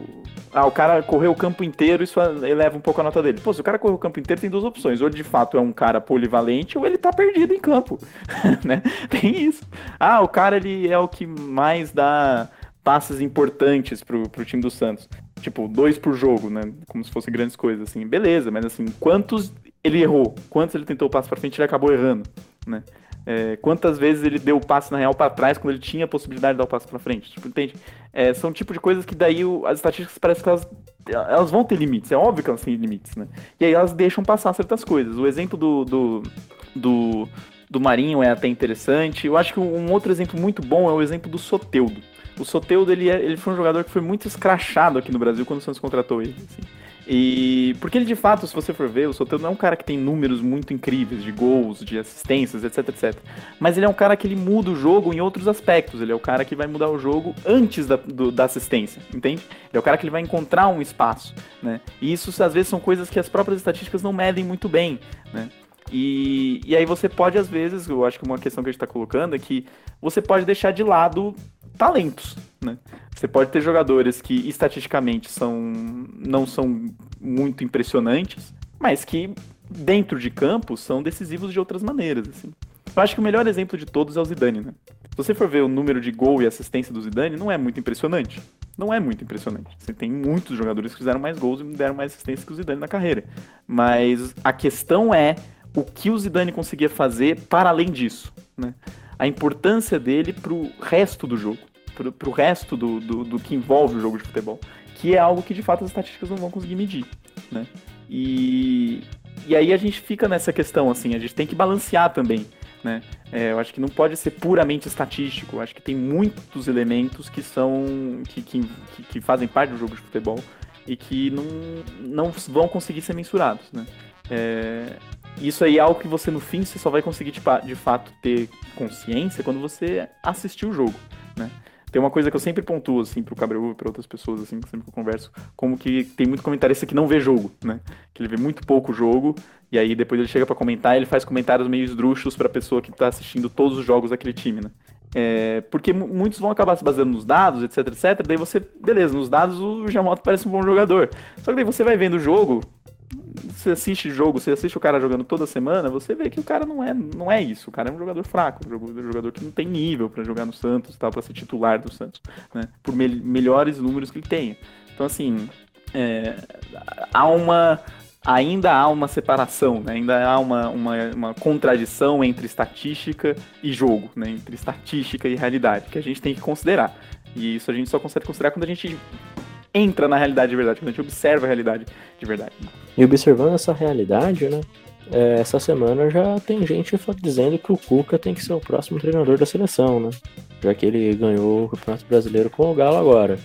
ah, o cara correu o campo inteiro, isso eleva um pouco a nota dele. Pô, se o cara correu o campo inteiro, tem duas opções. Ou de fato é um cara polivalente, ou ele tá perdido em campo. né? Tem isso. Ah, o cara ele é o que mais dá passes importantes pro, pro time do Santos. Tipo, dois por jogo, né? Como se fossem grandes coisas, assim. Beleza, mas assim, quantos ele errou? Quantos ele tentou o passo pra frente e ele acabou errando, né? É, quantas vezes ele deu o passe na real para trás quando ele tinha a possibilidade de dar o passe para frente? Tipo, entende? É, são tipo de coisas que daí o, as estatísticas parecem que elas, elas vão ter limites. É óbvio que elas têm limites, né? E aí elas deixam passar certas coisas. O exemplo do, do, do, do Marinho é até interessante. Eu acho que um outro exemplo muito bom é o exemplo do Soteudo. O Soteudo, ele, é, ele foi um jogador que foi muito escrachado aqui no Brasil quando o Santos contratou ele. Assim. E porque ele de fato, se você for ver, o Soteldo não é um cara que tem números muito incríveis de gols, de assistências, etc, etc. Mas ele é um cara que ele muda o jogo em outros aspectos. Ele é o cara que vai mudar o jogo antes da, do, da assistência, entende? Ele é o cara que ele vai encontrar um espaço, né? E isso às vezes são coisas que as próprias estatísticas não medem muito bem, né? E, e aí você pode, às vezes, eu acho que uma questão que a gente está colocando é que você pode deixar de lado talentos, né? Você pode ter jogadores que estatisticamente são não são muito impressionantes, mas que dentro de campo são decisivos de outras maneiras, assim. Eu acho que o melhor exemplo de todos é o Zidane, né? Se você for ver o número de gol e assistência do Zidane, não é muito impressionante. Não é muito impressionante. Você tem muitos jogadores que fizeram mais gols e deram mais assistência que o Zidane na carreira. Mas a questão é o que o Zidane conseguia fazer para além disso, né? A importância dele para o resto do jogo pro, pro resto do, do, do, que envolve o jogo de futebol. Que é algo que de fato as estatísticas não vão conseguir medir, né? E, e aí a gente fica nessa questão, assim, a gente tem que balancear também, né? É, eu acho que não pode ser puramente estatístico, eu acho que tem muitos elementos que são, que, que, que fazem parte do jogo de futebol e que não, não vão conseguir ser mensurados, né? É, isso aí é algo que você no fim você só vai conseguir de, de fato ter consciência quando você assistir o jogo, né? Tem uma coisa que eu sempre pontuo, assim, pro Cabreú e pra outras pessoas, assim, sempre que eu converso, como que tem muito comentarista que não vê jogo, né? Que ele vê muito pouco jogo, e aí depois ele chega para comentar ele faz comentários meio esdrúxulos pra pessoa que tá assistindo todos os jogos daquele time, né? É, porque muitos vão acabar se baseando nos dados, etc, etc. Daí você, beleza, nos dados o Jamoto parece um bom jogador. Só que daí você vai vendo o jogo, você assiste jogo, você assiste o cara jogando toda semana, você vê que o cara não é, não é isso. O cara é um jogador fraco, um jogador que não tem nível para jogar no Santos, tal, para ser titular do Santos, né? Por me melhores números que ele tenha. Então, assim, é, há uma ainda há uma separação, né? ainda há uma, uma, uma, contradição entre estatística e jogo, né? entre estatística e realidade, que a gente tem que considerar. E isso a gente só consegue considerar quando a gente entra na realidade de verdade, quando a gente observa a realidade de verdade. E observando essa realidade, né? É, essa semana já tem gente dizendo que o Cuca tem que ser o próximo treinador da seleção, né? Já que ele ganhou o Campeonato Brasileiro com o Galo agora.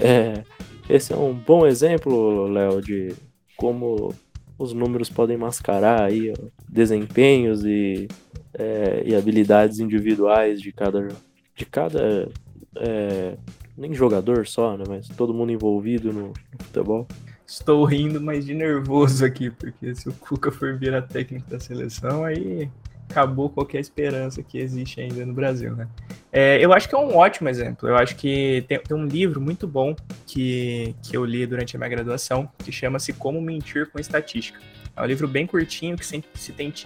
É, esse é um bom exemplo, Léo, de como os números podem mascarar aí ó, desempenhos e, é, e habilidades individuais de cada, de cada é, nem jogador só, né, mas todo mundo envolvido no, no, futebol. Estou rindo, mas de nervoso aqui, porque se o Cuca for virar técnico da seleção, aí acabou qualquer esperança que existe ainda no Brasil, né? É, eu acho que é um ótimo exemplo. Eu acho que tem, tem, um livro muito bom que, que eu li durante a minha graduação, que chama-se Como Mentir com Estatística. É um livro bem curtinho que se,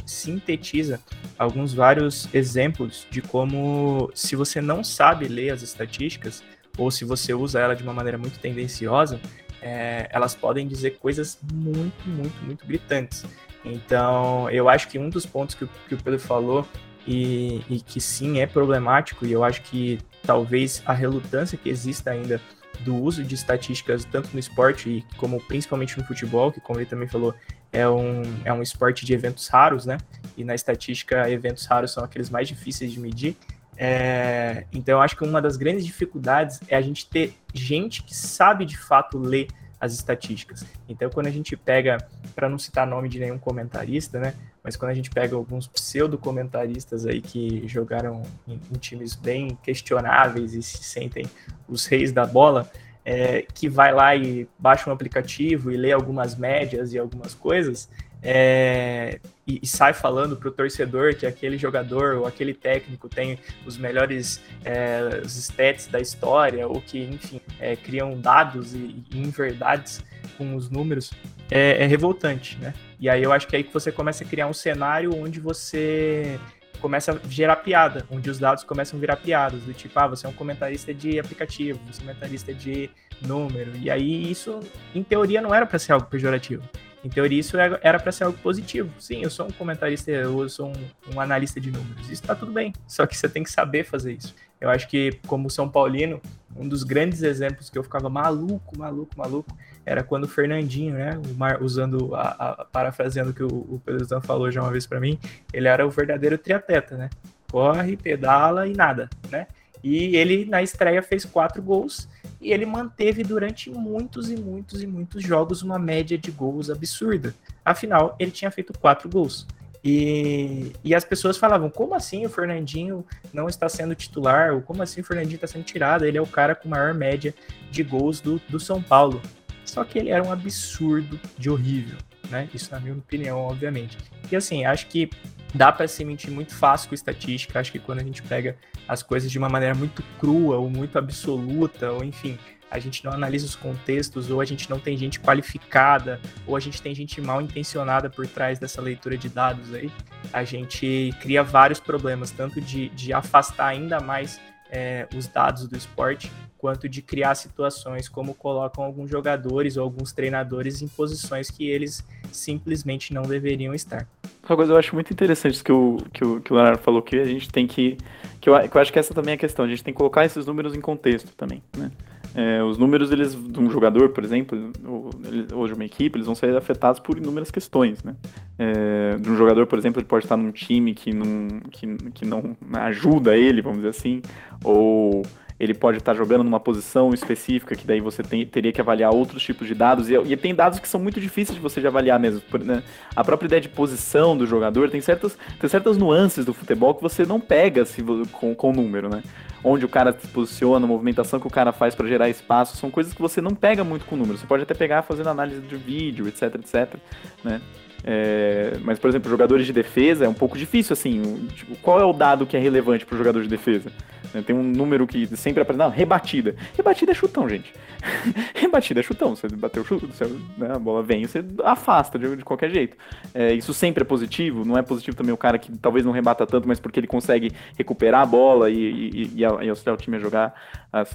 sintetiza alguns vários exemplos de como, se você não sabe ler as estatísticas, ou se você usa ela de uma maneira muito tendenciosa, é, elas podem dizer coisas muito, muito, muito gritantes. Então, eu acho que um dos pontos que que o Pedro falou e, e, que sim é problemático, e eu acho que talvez a relutância que exista ainda do uso de estatísticas tanto no esporte como principalmente no futebol, que como ele também falou, é um, é um esporte de eventos raros, né? E na estatística, eventos raros são aqueles mais difíceis de medir. É, então, eu acho que uma das grandes dificuldades é a gente ter gente que sabe de fato ler as estatísticas. Então, quando a gente pega, para não citar nome de nenhum comentarista, né? Mas quando a gente pega alguns pseudo-comentaristas aí que jogaram em, em, times bem questionáveis e se sentem os reis da bola, é, que vai lá e baixa um aplicativo e lê algumas médias e algumas coisas, é, e, e, sai falando para o torcedor que aquele jogador ou aquele técnico tem os melhores é, os stats da história, ou que, enfim, é, criam dados e, e inverdades com os números, é, é, revoltante, né? E aí eu acho que é aí que você começa a criar um cenário onde você começa a gerar piada, onde os dados começam a virar piadas, do tipo, ah, você é um comentarista de aplicativo, você é um comentarista de número, e aí isso, em teoria, não era para ser algo pejorativo. Em teoria, isso era para ser algo positivo. Sim, eu sou um comentarista, eu sou um, um analista de números. Isso está tudo bem. Só que você tem que saber fazer isso. Eu acho que, como São Paulino, um dos grandes exemplos que eu ficava maluco, maluco, maluco, era quando o Fernandinho, né, Mar, usando, a, a, parafraseando que o, o Pedro Zan falou já uma vez para mim, ele era o verdadeiro triatleta, né? Corre, pedala e nada, né? E ele, na estreia, fez quatro gols e ele manteve durante muitos e muitos e muitos jogos uma média de gols absurda. Afinal, ele tinha feito quatro gols. E, e as pessoas falavam: como assim o Fernandinho não está sendo titular? Ou como assim o Fernandinho está sendo tirado? Ele é o cara com maior média de gols do, do São Paulo. Só que ele era um absurdo de horrível, né? Isso na minha opinião, obviamente. E assim, acho que dá para se mentir muito fácil com estatística. Acho que quando a gente pega as coisas de uma maneira muito crua ou muito absoluta, ou enfim, a gente não analisa os contextos, ou a gente não tem gente qualificada, ou a gente tem gente mal intencionada por trás dessa leitura de dados aí, a gente cria vários problemas, tanto de, de afastar ainda mais é, os dados do esporte, quanto de criar situações como colocam alguns jogadores ou alguns treinadores em posições que eles simplesmente não deveriam estar. Uma coisa eu acho muito interessante que o, que o, que o Leonardo falou, que a gente tem que. Que eu, que eu acho que essa também é a questão, a gente tem que colocar esses números em contexto também, né? É, os números eles, de um jogador, por exemplo, ou, ou de uma equipe, eles vão ser afetados por inúmeras questões, né? É, de um jogador, por exemplo, ele pode estar num time que não, que, que não ajuda ele, vamos dizer assim, ou ele pode estar jogando numa posição específica, que daí você tem, teria que avaliar outros tipos de dados, e, e, tem dados que são muito difíceis de você de avaliar mesmo. Né? A própria ideia de posição do jogador tem certas, tem certas nuances do futebol que você não pega se, com, com o número, né? Onde o cara se posiciona, a movimentação que o cara faz para gerar espaço, são coisas que você não pega muito com o número. Você pode até pegar fazendo análise de vídeo, etc, etc, né? É, mas, por exemplo, jogadores de defesa é um pouco difícil, assim. Tipo, qual é o dado que é relevante para o jogador de defesa? Né, tem um número que sempre aparece. Não, rebatida. Rebatida é chutão, gente. rebatida é chutão. Você bateu o chute, você, né, a bola vem, você afasta de, de qualquer jeito. É, isso sempre é positivo. Não é positivo também o cara que talvez não rebata tanto, mas porque ele consegue recuperar a bola e, e, e, e auxiliar o time a jogar,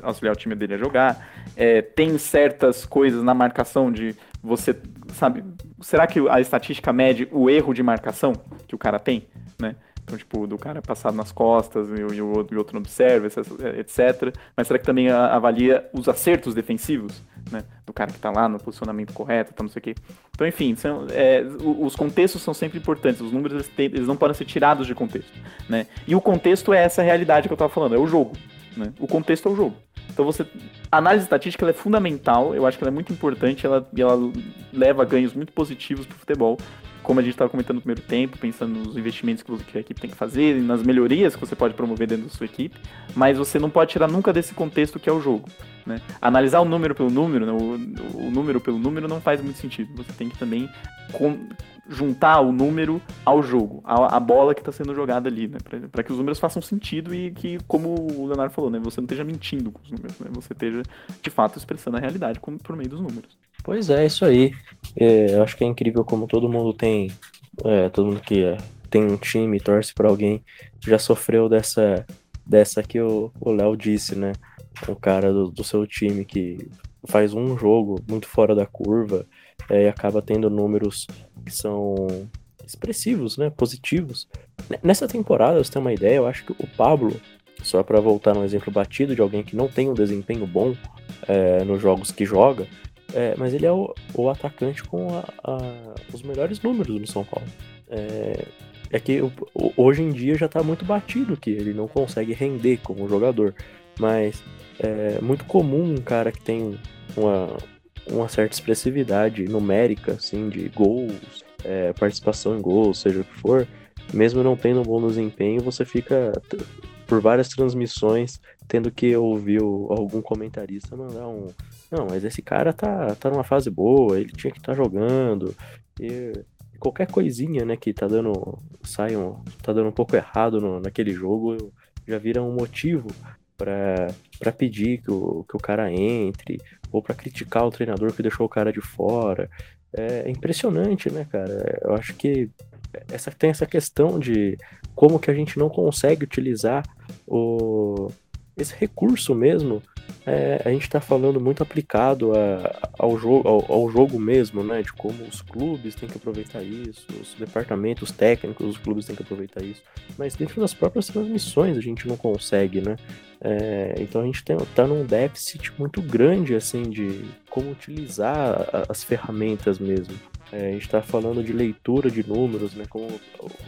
auxiliar o time dele a jogar. É, tem certas coisas na marcação de você sabe, será que a estatística mede o erro de marcação que o cara tem, né? Então, tipo, do cara passar nas costas e, o, outro não observa, etc. Mas será que também avalia os acertos defensivos, né? Do cara que tá lá no posicionamento correto, tá não sei o quê. Então, enfim, são, é, os contextos são sempre importantes. Os números, eles, eles não podem ser tirados de contexto, né? E o contexto é essa realidade que eu tava falando, é o jogo, né? O contexto é o jogo. Então você. A análise estatística é fundamental, eu acho que ela é muito importante, ela, ela leva ganhos muito positivos para o futebol como a gente estava comentando no primeiro tempo, pensando nos investimentos que a equipe tem que fazer, nas melhorias que você pode promover dentro da sua equipe, mas você não pode tirar nunca desse contexto que é o jogo. Né? Analisar o número pelo número, né? o, o, número pelo número não faz muito sentido. Você tem que também com, juntar o número ao jogo, a bola que está sendo jogada ali, né? para que os números façam sentido e que, como o Leonardo falou, né? você não esteja mentindo com os números, né? você esteja de fato expressando a realidade por meio dos números. Pois é, isso aí. É, eu acho que é incrível como todo mundo tem, é, todo mundo que é, tem um time, torce para alguém, já sofreu dessa, dessa que o Léo disse, né? O cara do, do, seu time que faz um jogo muito fora da curva é, e acaba tendo números que são expressivos, né? Positivos. Nessa temporada, você tem uma ideia, eu acho que o Pablo, só para voltar no exemplo batido de alguém que não tem um desempenho bom é, nos jogos que joga, é, mas ele é o, o atacante com a, a, os melhores números no São Paulo. É, é que o, hoje em dia já está muito batido que ele não consegue render como jogador. Mas é muito comum um cara que tem uma, uma certa expressividade numérica, assim, de gols, é, participação em gols, seja o que for, mesmo não tendo um bom desempenho, você fica por várias transmissões tendo que ouvir algum comentarista mandar um. Não, mas esse cara tá, tá numa fase boa, ele tinha que estar tá jogando. E qualquer coisinha, né, que tá dando. Sai um, tá dando um pouco errado no, naquele jogo, já vira um motivo para pedir que o, que o cara entre, ou para criticar o treinador que deixou o cara de fora. É impressionante, né, cara? Eu acho que essa, tem essa questão de como que a gente não consegue utilizar o, esse recurso mesmo, é, a gente está falando muito aplicado a, ao, jogo, ao, ao, jogo mesmo, né? De como os clubes têm que aproveitar isso, os departamentos técnicos dos clubes têm que aproveitar isso. Mas dentro das próprias transmissões a gente não consegue, né? É, então a gente está num déficit muito grande, assim, de como utilizar as ferramentas mesmo. É, a gente está falando de leitura de números, né? Como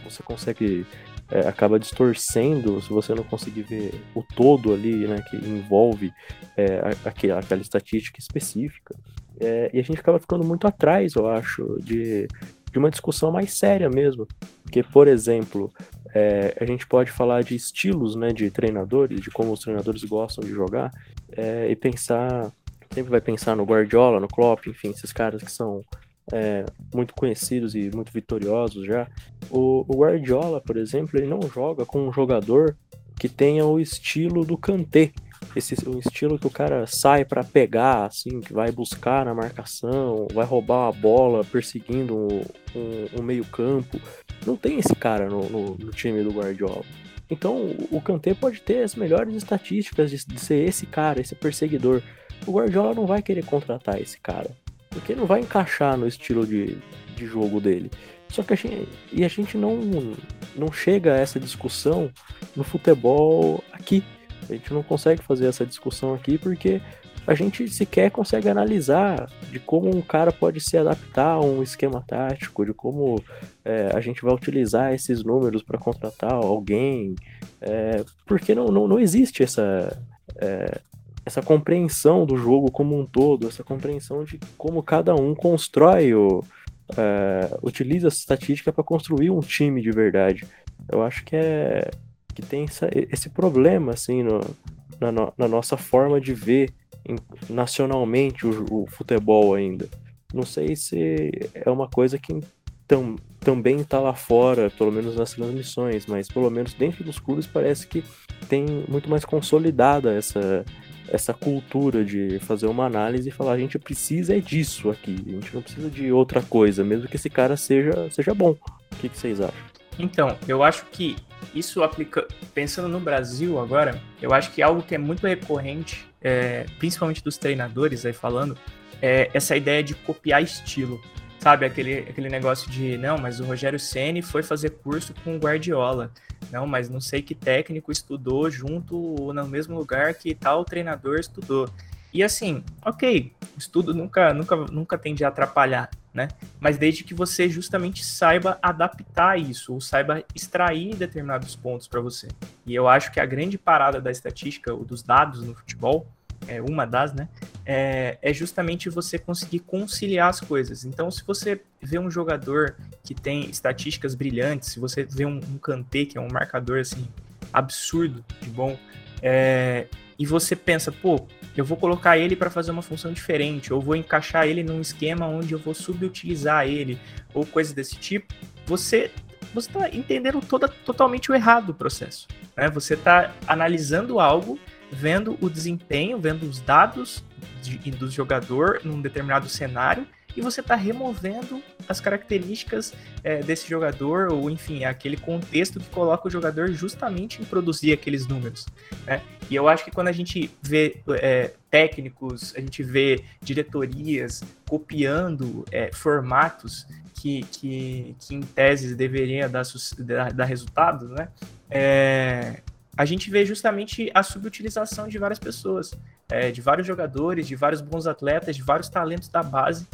você consegue é, acaba distorcendo se você não conseguir ver o todo ali, né, que envolve é, aquela, aquela estatística específica. É, e a gente acaba ficando muito atrás, eu acho, de, de uma discussão mais séria mesmo. Porque, por exemplo, é, a gente pode falar de estilos né, de treinadores, de como os treinadores gostam de jogar, é, e pensar, sempre vai pensar no Guardiola, no Klopp, enfim, esses caras que são é, muito conhecidos e muito vitoriosos já. O, o, Guardiola, por exemplo, ele não joga com um jogador que tenha o estilo do Kanté. Esse, estilo que o cara sai para pegar, assim, que vai buscar na marcação, vai roubar a bola perseguindo um, um, um meio-campo. Não tem esse cara no, no, no, time do Guardiola. Então o Kanté pode ter as melhores estatísticas de, de ser esse cara, esse perseguidor. O Guardiola não vai querer contratar esse cara porque não vai encaixar no estilo de, de jogo dele. Só que a gente, e a gente não, não chega a essa discussão no futebol aqui. A gente não consegue fazer essa discussão aqui porque a gente sequer consegue analisar de como um cara pode se adaptar a um esquema tático, de como é, a gente vai utilizar esses números para contratar alguém, é, porque não, não, não existe essa, é, essa compreensão do jogo como um todo, essa compreensão de como cada um constrói o. Uh, utiliza essa estatística para construir um time de verdade. Eu acho que é que tem essa, esse problema assim no, na, no, na, nossa forma de ver em, nacionalmente o, o, futebol ainda. Não sei se é uma coisa que tam, também está lá fora, pelo menos nas transmissões, mas pelo menos dentro dos clubes parece que tem muito mais consolidada essa essa cultura de fazer uma análise e falar a gente precisa é disso aqui, a gente não precisa de outra coisa, mesmo que esse cara seja, seja bom. O que, que vocês acham? Então, eu acho que isso aplica. Pensando no Brasil agora, eu acho que algo que é muito recorrente, é, principalmente dos treinadores aí falando, é essa ideia de copiar estilo. Sabe, aquele, aquele negócio de, não, mas o Rogério Ceni foi fazer curso com o Guardiola. Não, mas não sei que técnico estudou junto no mesmo lugar que tal treinador estudou. E assim, ok, estudo nunca, nunca, nunca tende a atrapalhar, né? Mas desde que você justamente saiba adaptar isso, ou saiba extrair determinados pontos para você. E eu acho que a grande parada da estatística, ou dos dados no futebol, é uma das, né? É, é, justamente você conseguir conciliar as coisas. Então, se você vê um jogador que tem estatísticas brilhantes, se você vê um, um Kanté, que é um marcador assim absurdo de bom, é, e você pensa, pô, eu vou colocar ele para fazer uma função diferente, ou vou encaixar ele num esquema onde eu vou subutilizar ele, ou coisas desse tipo, você você está entendendo toda, totalmente o errado do processo. Né? Você está analisando algo, vendo o desempenho, vendo os dados de, do jogador num determinado cenário e você está removendo as características é, desse jogador, ou enfim, aquele contexto que coloca o jogador justamente em produzir aqueles números. Né? E eu acho que quando a gente vê é, técnicos, a gente vê diretorias copiando é, formatos que, que, que, em tese deveria dar, dar, resultados, né? A gente vê justamente a subutilização de várias pessoas, é, de vários jogadores, de vários bons atletas, de vários talentos da base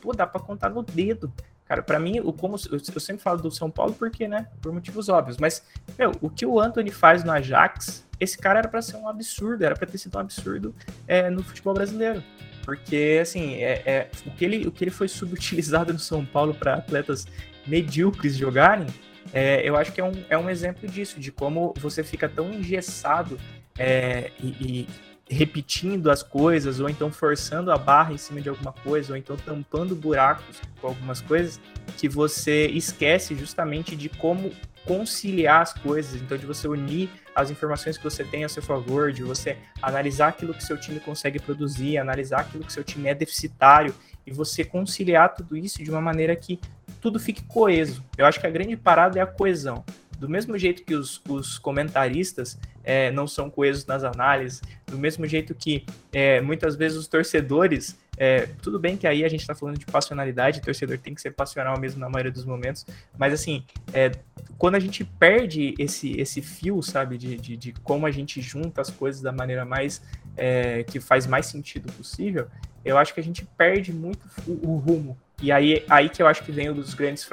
pô, dá para contar no dedo. Cara, para mim, o como eu sempre falo do São Paulo porque, né, por motivos óbvios, mas meu, o que o Anthony faz no Ajax, esse cara era para ser um absurdo, era para ter sido um absurdo é, no futebol brasileiro. Porque, assim, é, é, o, que ele, o que ele foi subutilizado no São Paulo para atletas medíocres jogarem, é, eu acho que é um, é um exemplo disso, de como você fica tão engessado é, e, e repetindo as coisas, ou então forçando a barra em cima de alguma coisa, ou então tampando buracos com algumas coisas, que você esquece justamente de como conciliar as coisas, então de você unir as informações que você tem a seu favor, de você analisar aquilo que seu time consegue produzir, analisar aquilo que seu time é deficitário e você conciliar tudo isso de uma maneira que tudo fique coeso. Eu acho que a grande parada é a coesão. Do mesmo jeito que os, os comentaristas é, não são coesos nas análises, do mesmo jeito que é, muitas vezes os torcedores, é, tudo bem que aí a gente está falando de passionalidade, o torcedor tem que ser passional mesmo na maioria dos momentos, mas assim, é, quando a gente perde esse, esse fio, sabe, de, de, de, como a gente junta as coisas da maneira mais é, que faz mais sentido possível, eu acho que a gente perde muito o, o rumo e aí, aí que eu acho que vem um dos grandes,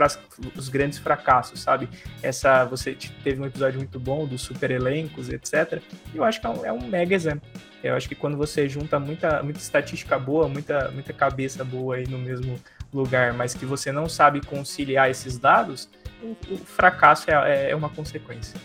os grandes fracassos, sabe? Essa, você teve um episódio muito bom dos super elencos, etc. E eu acho que é um, é um, mega exemplo. Eu acho que quando você junta muita, muita estatística boa, muita, muita cabeça boa aí no mesmo lugar, mas que você não sabe conciliar esses dados, o, o fracasso é, é uma consequência.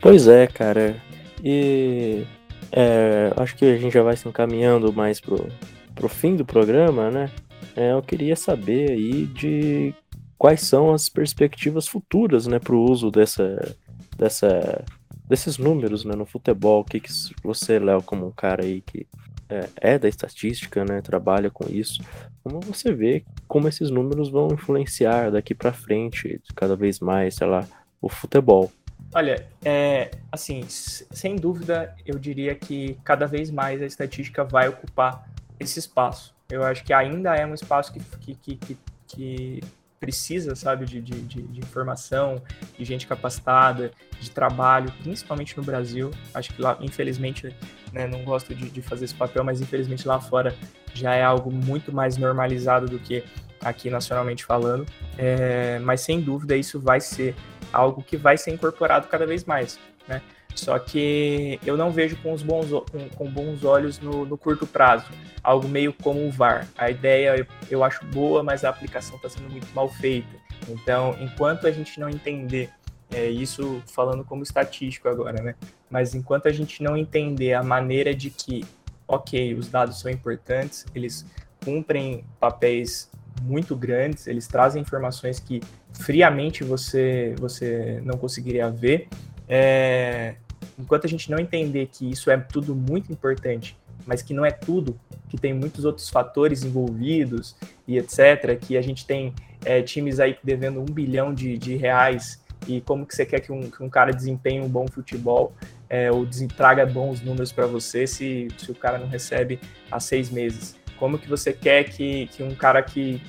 Pois é, cara. E é, acho que a gente já vai se encaminhando mais pro, pro fim do programa, né? É, eu queria saber aí de quais são as perspectivas futuras, né, para o uso dessa, dessa, desses números, né, no futebol. O que, que você, Léo, como um cara aí que é, é, da estatística, né, trabalha com isso, como você vê como esses números vão influenciar daqui para frente, cada vez mais, sei lá, o futebol? Olha, é, assim, sem dúvida, eu diria que cada vez mais a estatística vai ocupar esse espaço. Eu acho que ainda é um espaço que, que, que, que, que precisa, sabe, de, de, de, informação, de gente capacitada, de trabalho, principalmente no Brasil. Acho que lá, infelizmente, né, não gosto de, de fazer esse papel, mas infelizmente lá fora já é algo muito mais normalizado do que aqui nacionalmente falando. É, mas sem dúvida isso vai ser algo que vai ser incorporado cada vez mais, né? Só que eu não vejo com, os bons, com, com bons olhos no, no, curto prazo. Algo meio como o VAR. A ideia eu, eu acho boa, mas a aplicação está sendo muito mal feita. Então, enquanto a gente não entender, é, isso falando como estatístico agora, né? Mas enquanto a gente não entender a maneira de que, ok, os dados são importantes, eles cumprem papéis muito grandes, eles trazem informações que friamente você, você não conseguiria ver. É, enquanto a gente não entender que isso é tudo muito importante, mas que não é tudo, que tem muitos outros fatores envolvidos e etc., que a gente tem é, times aí devendo um bilhão de, de reais e como que você quer que um, que um cara desempenhe um bom futebol é, ou traga bons números para você se, se o cara não recebe há seis meses? Como que você quer que, que um cara que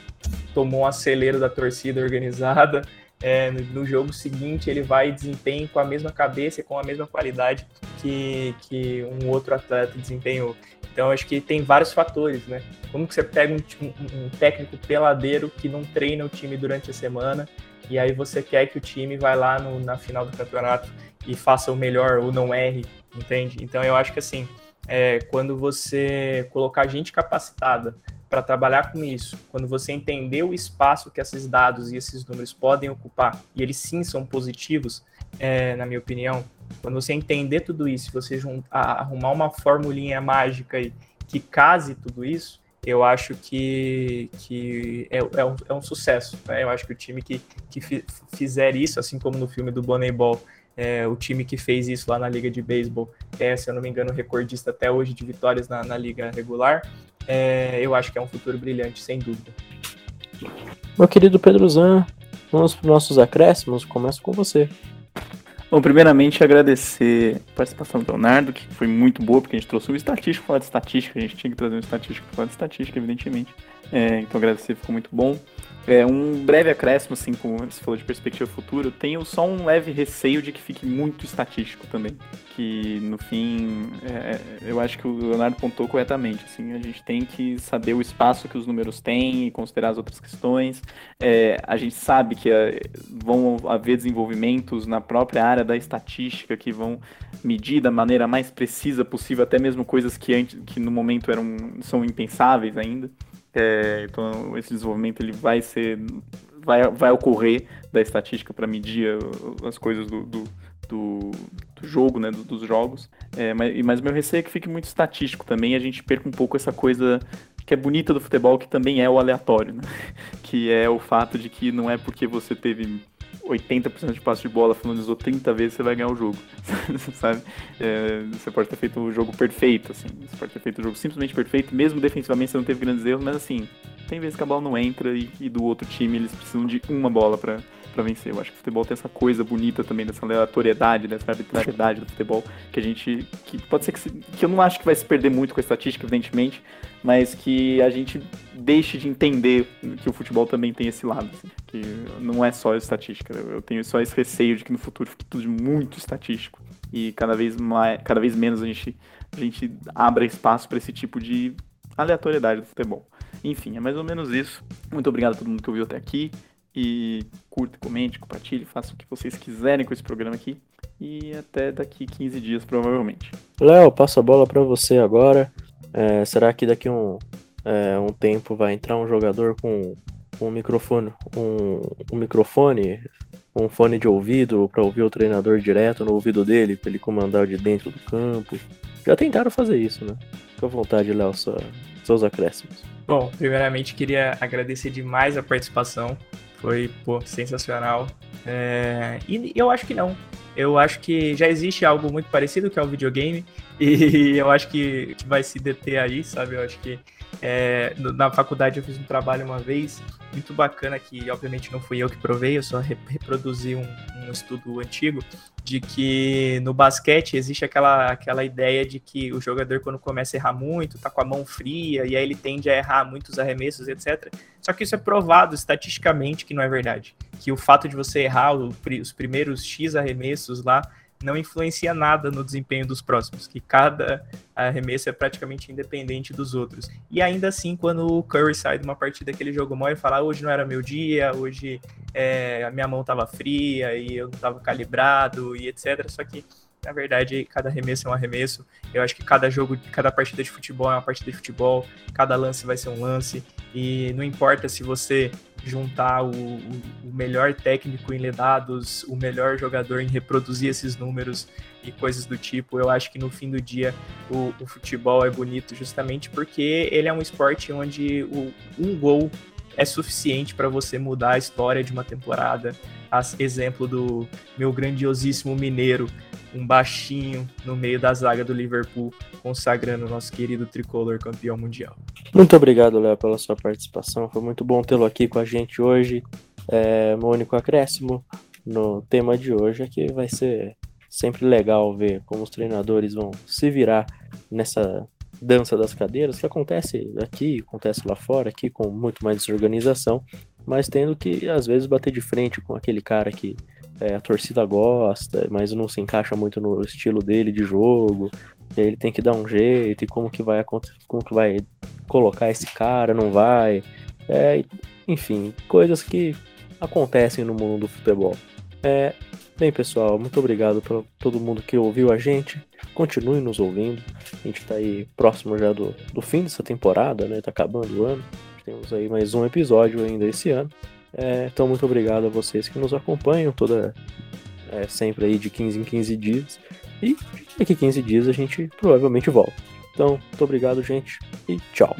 tomou um acelero da torcida organizada é, no, jogo seguinte ele vai desempenhar com a mesma cabeça e com a mesma qualidade que, que um outro atleta desempenhou. Então acho que tem vários fatores, né? Como que você pega um, um, um, técnico peladeiro que não treina o time durante a semana e aí você quer que o time vá lá no, na final do campeonato e faça o melhor ou não erre, entende? Então eu acho que assim é, quando você colocar gente capacitada para trabalhar com isso, quando você entender o espaço que esses dados e esses números podem ocupar, e eles sim são positivos, é, na minha opinião, quando você entender tudo isso, você juntar, arrumar uma formulinha mágica aí que case tudo isso, eu acho que, que é, é, um, é um sucesso. Né? Eu acho que o time que, que fizer isso, assim como no filme do Moneyball, é, o time que fez isso lá na Liga de Beisebol, é, se eu não me engano, recordista até hoje de vitórias na, na Liga regular, é, eu acho que é um futuro brilhante, sem dúvida. Meu querido Pedro Zan, vamos para os nossos acréscimos. Começo com você. Bom, primeiramente agradecer a participação do Leonardo, que foi muito boa, porque a gente trouxe um estatístico para falar de estatística, a gente tinha que trazer um estatístico para falar de estatística, evidentemente. É, então agradecer, ficou muito bom. É, um breve acréscimo, assim, como você falou de perspectiva futura, tenho só um leve receio de que fique muito estatístico também. Que no fim, é, eu acho que o Leonardo pontou corretamente. Assim, a gente tem que saber o espaço que os números têm e considerar as outras questões. É, a gente sabe que é, vão haver desenvolvimentos na própria área da estatística que vão medir da maneira mais precisa possível, até mesmo coisas que, antes, que no momento eram, são impensáveis ainda. É, então esse desenvolvimento ele vai ser vai, vai ocorrer da estatística para medir as coisas do, do, do, do jogo, né, dos jogos. É, mas, mas meu receio é que fique muito estatístico também a gente perca um pouco essa coisa que é bonita do futebol, que também é o aleatório, né? que é o fato de que não é porque você teve 80% de passe de bola, finalizou 30 vezes, você vai ganhar o jogo. sabe? É, você pode ter feito o jogo perfeito, assim. Você pode ter feito o jogo simplesmente perfeito, mesmo defensivamente você não teve grandes erros, mas assim, tem vezes que a bola não entra e, e do outro time eles precisam de uma bola para para vencer. Eu acho que o futebol tem essa coisa bonita também, dessa aleatoriedade, dessa arbitrariedade do futebol, que a gente. que pode ser que, se, que eu não acho que vai se perder muito com a estatística, evidentemente, mas que a gente deixe de entender que o futebol também tem esse lado, assim, que não é só estatística. Eu tenho só esse receio de que no futuro fique tudo muito estatístico e cada vez mais, cada vez menos a gente a gente abra espaço para esse tipo de aleatoriedade do futebol. Enfim, é mais ou menos isso. Muito obrigado a todo mundo que ouviu até aqui. E curta, comente, compartilhe, faça o que vocês quiserem com esse programa aqui. E até daqui 15 dias, provavelmente. Léo, passo a bola para você agora. É, será que daqui um, é, um tempo vai entrar um jogador com um microfone, um, um microfone, um fone de ouvido para ouvir o treinador direto no ouvido dele, para ele comandar de dentro do campo? Já tentaram fazer isso, né? Fica à vontade, Léo, sua, seus acréscimos. Bom, primeiramente queria agradecer demais a participação. Foi, pô, sensacional. É... E eu acho que não. Eu acho que já existe algo muito parecido que é o videogame. E eu acho que, vai se deter aí, sabe? Eu acho que é, na faculdade eu fiz um trabalho uma vez muito bacana que obviamente não fui eu que provei, eu só reproduzi um, um, estudo antigo de que no basquete existe aquela, aquela ideia de que o jogador quando começa a errar muito, tá com a mão fria e aí ele tende a errar muitos arremessos, etc. Só que isso é provado estatisticamente que não é verdade, que o fato de você errar os primeiros X arremessos lá não influencia nada no desempenho dos próximos, que cada arremesso é praticamente independente dos outros. E ainda assim, quando o Curry sai de uma partida que ele jogou mal e fala, ah, hoje não era meu dia, hoje é, a minha mão estava fria e eu não estava calibrado e etc. Só que na verdade, cada arremesso é um arremesso. Eu acho que cada jogo, cada partida de futebol é uma partida de futebol, cada lance vai ser um lance. E não importa se você juntar o, o, melhor técnico em ler dados, o melhor jogador em reproduzir esses números e coisas do tipo. Eu acho que no fim do dia o, o futebol é bonito justamente porque ele é um esporte onde o, um gol é suficiente para você mudar a história de uma temporada. As, exemplo do meu grandiosíssimo Mineiro, um baixinho no meio da zaga do Liverpool, consagrando o nosso querido tricolor campeão mundial. Muito obrigado, Léo, pela sua participação. Foi muito bom tê-lo aqui com a gente hoje. É, meu único acréscimo no tema de hoje é que vai ser sempre legal ver como os treinadores vão se virar nessa dança das cadeiras, que acontece aqui, acontece lá fora, aqui com muito mais desorganização, mas tendo que às vezes bater de frente com aquele cara que é, a torcida gosta, mas não se encaixa muito no estilo dele de jogo. ele tem que dar um jeito e como que vai como que vai colocar esse cara, não vai. É, enfim, coisas que acontecem no mundo do futebol. É, bem, pessoal, muito obrigado para todo mundo que ouviu a gente. Continue nos ouvindo. A gente está aí próximo já do, do fim dessa temporada, né? Tá acabando o ano. Temos aí mais um episódio ainda esse ano. É, então, muito obrigado a vocês que nos acompanham toda é, sempre aí de 15 em 15 dias. E daqui a 15 dias a gente provavelmente volta. Então, muito obrigado, gente, e tchau.